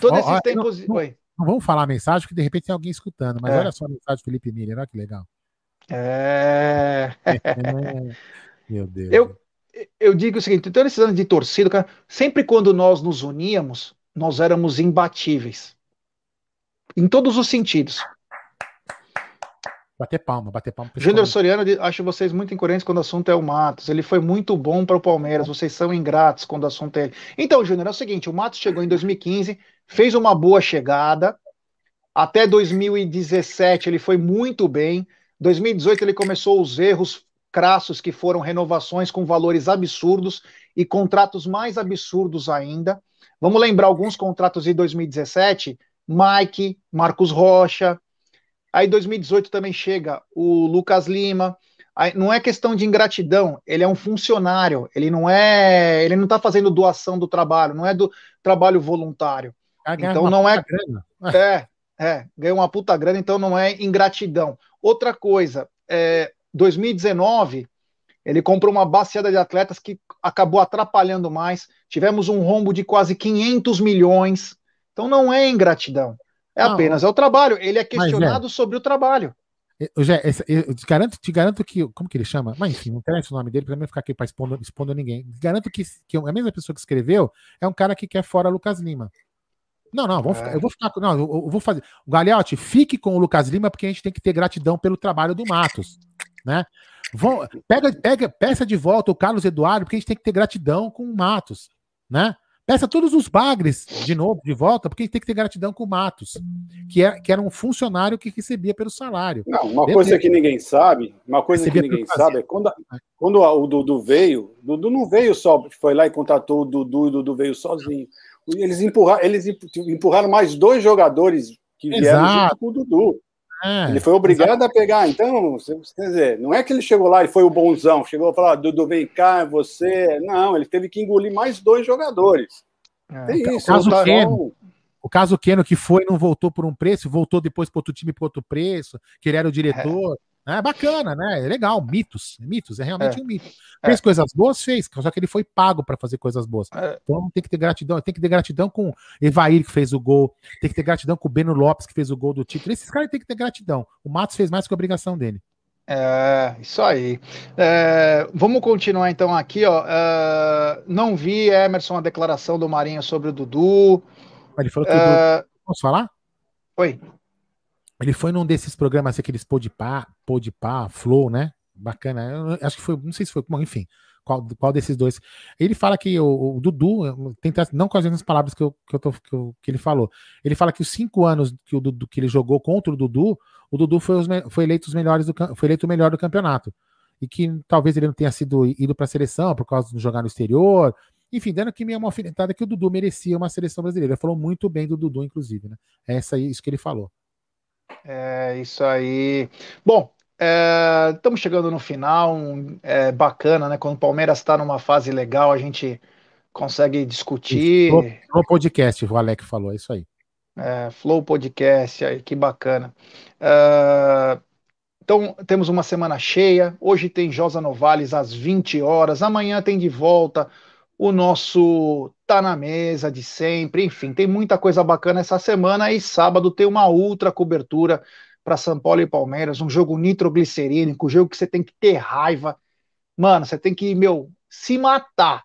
Todos esses tempos. Não, não, não, vamos falar a mensagem, que de repente tem alguém escutando, mas é. olha só a mensagem do Felipe Miller, olha que legal. É. é. Meu Deus. Eu, eu digo o seguinte: todos esses anos de torcida, cara, sempre quando nós nos uníamos, nós éramos imbatíveis. Em todos os sentidos. Bater palma, bater palma. Júnior Soriano, acho vocês muito incoerentes quando o assunto é o Matos. Ele foi muito bom para o Palmeiras, vocês são ingratos quando o assunto é ele. Então, Júnior, é o seguinte: o Matos chegou em 2015, fez uma boa chegada. Até 2017 ele foi muito bem. 2018 ele começou os erros crassos que foram renovações com valores absurdos e contratos mais absurdos ainda. Vamos lembrar alguns contratos de 2017: Mike, Marcos Rocha, Aí 2018 também chega o Lucas Lima. Aí, não é questão de ingratidão, ele é um funcionário, ele não é, ele não está fazendo doação do trabalho, não é do trabalho voluntário. Ah, então não é, é, é, ganha uma puta grana, então não é ingratidão. Outra coisa, é, 2019 ele comprou uma baciada de atletas que acabou atrapalhando mais. Tivemos um rombo de quase 500 milhões. Então não é ingratidão. É não, apenas é o trabalho. Ele é questionado é, sobre o trabalho. Eu, já, eu te, garanto, te garanto que. Como que ele chama? Mas enfim, não interessa o nome dele para não ficar aqui para expondo, expondo ninguém. Garanto que, que a mesma pessoa que escreveu é um cara que quer fora Lucas Lima. Não, não, é. ficar, eu vou ficar. Não, eu, eu vou fazer. O Galeotti, fique com o Lucas Lima, porque a gente tem que ter gratidão pelo trabalho do Matos. Né? Vão, pega, pega, peça de volta o Carlos Eduardo, porque a gente tem que ter gratidão com o Matos. Né? Peça todos os bagres de novo, de volta, porque tem que ter gratidão com o Matos, que, é, que era um funcionário que recebia pelo salário. Não, uma coisa que ninguém sabe, uma coisa recebia que ninguém sabe é quando, quando o Dudu veio, o Dudu não veio só, foi lá e contratou o Dudu, o Dudu veio sozinho. Eles empurraram, eles empurraram mais dois jogadores que vieram Exato. junto com o Dudu. É, ele foi obrigado exatamente. a pegar. Então, quer dizer, não é que ele chegou lá e foi o bonzão, chegou e falou: Dudu, vem cá, é você. Não, ele teve que engolir mais dois jogadores. É. Tem isso. O caso, tá Keno, o caso Keno, que foi e não voltou por um preço, voltou depois para outro time por outro preço, que ele era o diretor. É. É bacana, né? É legal, mitos, mitos, é realmente é. um mito. É. Fez é. coisas boas, fez, só que ele foi pago para fazer coisas boas. É. Então tem que ter gratidão, tem que ter gratidão com Evair que fez o gol, tem que ter gratidão com o Beno Lopes que fez o gol do título. Esses caras tem que ter gratidão. O Matos fez mais que a obrigação dele. É, isso aí. É, vamos continuar então aqui, ó. É, não vi, Emerson, a declaração do Marinho sobre o Dudu. Ele falou que o é, Dudu... Posso falar? Oi. Ele foi num desses programas, aqueles Podpah, Podpah, Flow, né? Bacana. Eu acho que foi, não sei se foi, bom, enfim, qual, qual desses dois. Ele fala que o, o Dudu, tenta, não com as mesmas palavras que, eu, que, eu tô, que, eu, que, ele falou. Ele fala que os cinco anos que, o Dudu, que ele jogou contra o Dudu, o Dudu foi, os, foi eleito os melhores do, foi eleito o melhor do campeonato. E que talvez ele não tenha sido ido para a seleção por causa de jogar no exterior. Enfim, dando que meio uma alfinetada que o Dudu merecia uma seleção brasileira. Ele falou muito bem do Dudu, inclusive, né? É essa, isso que ele falou. É isso aí. Bom, é, estamos chegando no final. É bacana, né? Quando o Palmeiras está numa fase legal, a gente consegue discutir. No podcast, o Alec falou, é isso aí. É, Flow Podcast, aí, que bacana. É, então, temos uma semana cheia. Hoje tem Josa Novales às 20 horas. Amanhã tem de volta o nosso Tá na Mesa de sempre. Enfim, tem muita coisa bacana essa semana. E sábado tem uma ultra cobertura para São Paulo e Palmeiras. Um jogo nitroglicerínico, um jogo que você tem que ter raiva. Mano, você tem que, meu, se matar.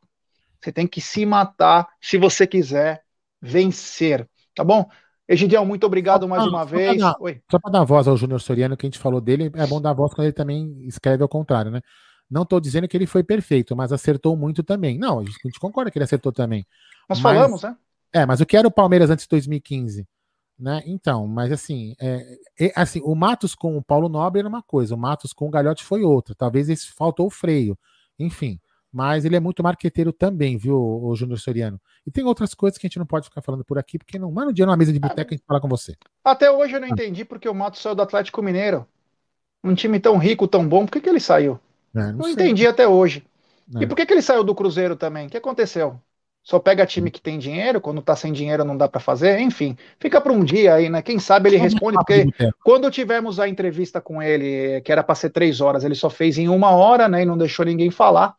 Você tem que se matar se você quiser vencer. Tá bom? Egidiel, muito obrigado mais uma vez. só para dar voz ao Júnior Soriano, que a gente falou dele, é bom dar voz quando ele também escreve ao contrário, né? Não estou dizendo que ele foi perfeito, mas acertou muito também. Não, a gente concorda que ele acertou também. Nós mas, falamos, né? É, mas o que era o Palmeiras antes de 2015? Né? Então, mas assim, é, é, assim, o Matos com o Paulo Nobre era uma coisa, o Matos com o Galhote foi outra. Talvez esse faltou o freio. Enfim, mas ele é muito marqueteiro também, viu, o Júnior Soriano. E tem outras coisas que a gente não pode ficar falando por aqui, porque não vai no dia numa mesa de boteca a gente falar com você. Até hoje eu não entendi porque o Matos saiu do Atlético Mineiro. Um time tão rico, tão bom, por que, que ele saiu? É, não, não entendi até hoje. É. E por que, que ele saiu do Cruzeiro também? O que aconteceu? Só pega time que tem dinheiro, quando tá sem dinheiro não dá para fazer, enfim. Fica para um dia aí, né? Quem sabe ele responde, porque quando tivemos a entrevista com ele, que era para ser três horas, ele só fez em uma hora, né? E não deixou ninguém falar.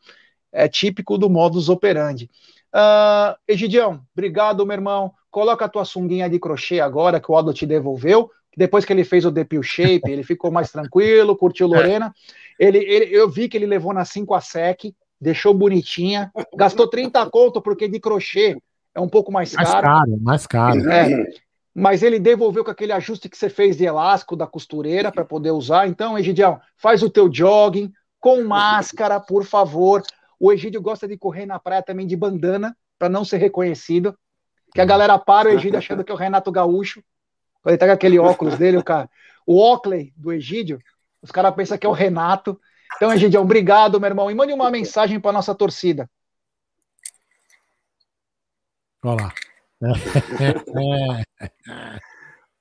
É típico do modus operandi. Uh, Egidião, obrigado, meu irmão. Coloca a tua sunguinha de crochê agora, que o Aldo te devolveu. Depois que ele fez o Depil Shape, ele ficou mais tranquilo, curtiu Lorena. Ele, ele, eu vi que ele levou na 5 a sec, deixou bonitinha, gastou 30 conto, porque de crochê é um pouco mais caro. Mais caro, mais caro. É, mas ele devolveu com aquele ajuste que você fez de elástico da costureira para poder usar. Então, Egidião, faz o teu jogging com máscara, por favor. O Egídio gosta de correr na praia também de bandana, para não ser reconhecido. Que a galera para o Egídio achando que é o Renato Gaúcho. Quando ele tá com aquele óculos dele, o cara. O Oakley do Egídio, os caras pensam que é o Renato. Então, Egidião, obrigado, meu irmão. E mande uma mensagem para nossa torcida. Olá.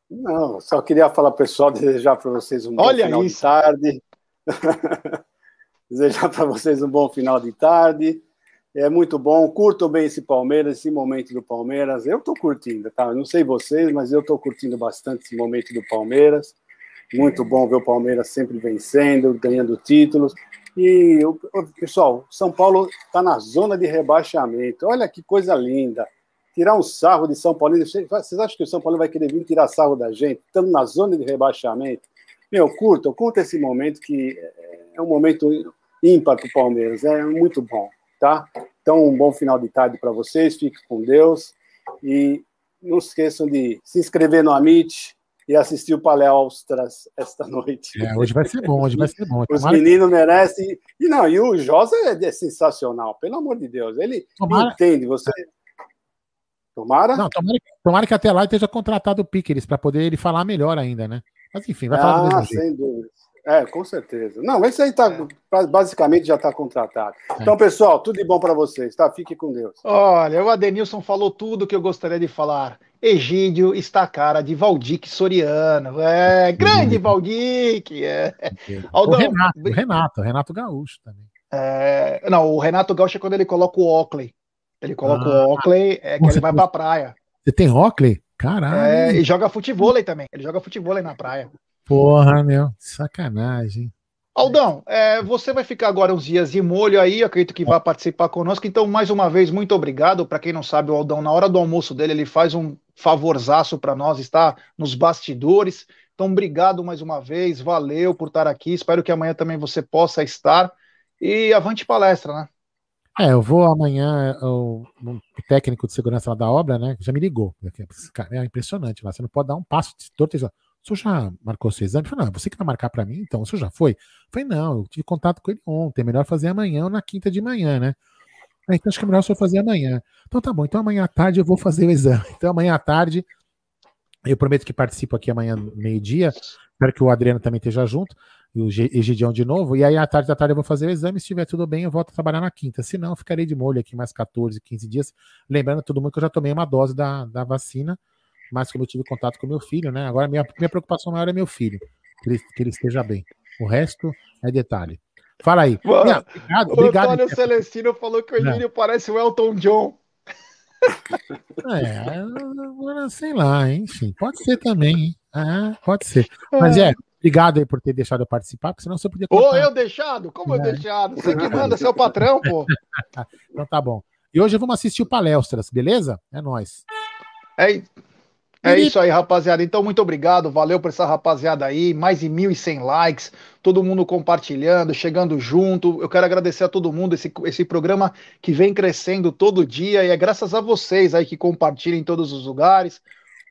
Não, só queria falar, pessoal, desejar para vocês um bom Olha final isso. de tarde. desejar para vocês um bom final de tarde. É muito bom, curtam bem esse Palmeiras, esse momento do Palmeiras. Eu estou curtindo, tá? Não sei vocês, mas eu estou curtindo bastante esse momento do Palmeiras. Muito bom ver o Palmeiras sempre vencendo, ganhando títulos. E, pessoal, São Paulo está na zona de rebaixamento. Olha que coisa linda. Tirar um sarro de São Paulo. Vocês acham que o São Paulo vai querer vir tirar sarro da gente? Estamos na zona de rebaixamento. Meu, curtam, curta esse momento que é um momento ímpar para o Palmeiras. É muito bom, tá? Então, um bom final de tarde para vocês. Fiquem com Deus. E não esqueçam de se inscrever no Amit, e assistir o Palé Austras esta noite. É, hoje vai ser bom, hoje vai ser bom. Os tomara meninos merecem. E não, e o Josa é, é sensacional, pelo amor de Deus. Ele tomara... entende, você. Tomara? Não, tomara, tomara que até lá esteja contratado o Piqueres para poder ele falar melhor ainda, né? Mas enfim, vai falar Ah, sem dúvida. É, com certeza. Não, esse aí tá, é. basicamente já está contratado. É. Então, pessoal, tudo de bom para vocês, tá? Fique com Deus. Olha, o Adenilson falou tudo que eu gostaria de falar. Egídio está a cara de Valdic Soriano. É, grande Valdic! É. Aldão, o Renato, o Renato, o Renato Gaúcho também. É, não, o Renato Gaúcho é quando ele coloca o Oakley. Ele coloca ah, o Oakley, é que ele vai pra praia. Você tem Oakley? Caralho. É, e joga futebol também. Ele joga futebol na praia. Porra, meu. Sacanagem. Aldão, é, você vai ficar agora uns dias de molho aí, acredito que vai participar conosco. Então, mais uma vez, muito obrigado. Para quem não sabe, o Aldão, na hora do almoço dele, ele faz um favorzaço para nós, está nos bastidores. Então, obrigado mais uma vez, valeu por estar aqui. Espero que amanhã também você possa estar. E avante palestra, né? É, eu vou amanhã, o, o técnico de segurança lá da obra, né, já me ligou. Cara, é impressionante, você não pode dar um passo de torto senhor já marcou seu exame? Eu falei, não, você que vai marcar para mim, então, o senhor já foi? Falei, não, eu tive contato com ele ontem, é melhor fazer amanhã ou na quinta de manhã, né? Ah, então acho que é melhor o senhor fazer amanhã. Então tá bom, então amanhã à tarde eu vou fazer o exame. Então amanhã à tarde, eu prometo que participo aqui amanhã meio-dia, espero que o Adriano também esteja junto, e o Egidião de novo, e aí à tarde da tarde eu vou fazer o exame, se estiver tudo bem eu volto a trabalhar na quinta, se não ficarei de molho aqui mais 14, 15 dias, lembrando todo mundo que eu já tomei uma dose da, da vacina, mas como eu tive contato com meu filho, né? Agora minha, minha preocupação maior é meu filho, que ele, que ele esteja bem. O resto é detalhe. Fala aí. Mano, Minha, obrigado, o obrigado. Antônio Celestino falou que o Emílio parece o Elton John. É, sei lá, enfim, pode ser também, hein? Ah, pode ser. Mas é, obrigado aí por ter deixado eu participar, porque senão você podia. Ô, eu deixado? Como é. eu deixado? Você que manda, seu patrão, pô. então tá bom. E hoje vamos assistir o Palestras, beleza? É nóis. É, é isso aí, rapaziada. Então, muito obrigado. Valeu por essa rapaziada aí. Mais de 1.100 likes. Todo mundo compartilhando, chegando junto. Eu quero agradecer a todo mundo esse, esse programa que vem crescendo todo dia. E é graças a vocês aí que compartilham em todos os lugares.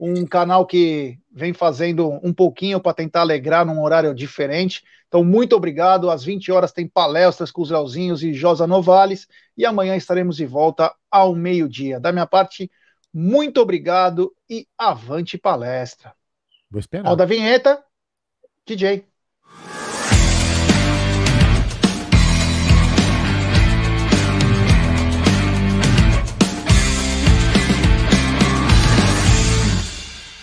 Um canal que vem fazendo um pouquinho para tentar alegrar num horário diferente. Então, muito obrigado. Às 20 horas tem palestras com os Leozinhos e Josa Novales. E amanhã estaremos de volta ao meio-dia. Da minha parte. Muito obrigado e avante palestra. Vou esperar. Roda a vinheta, DJ.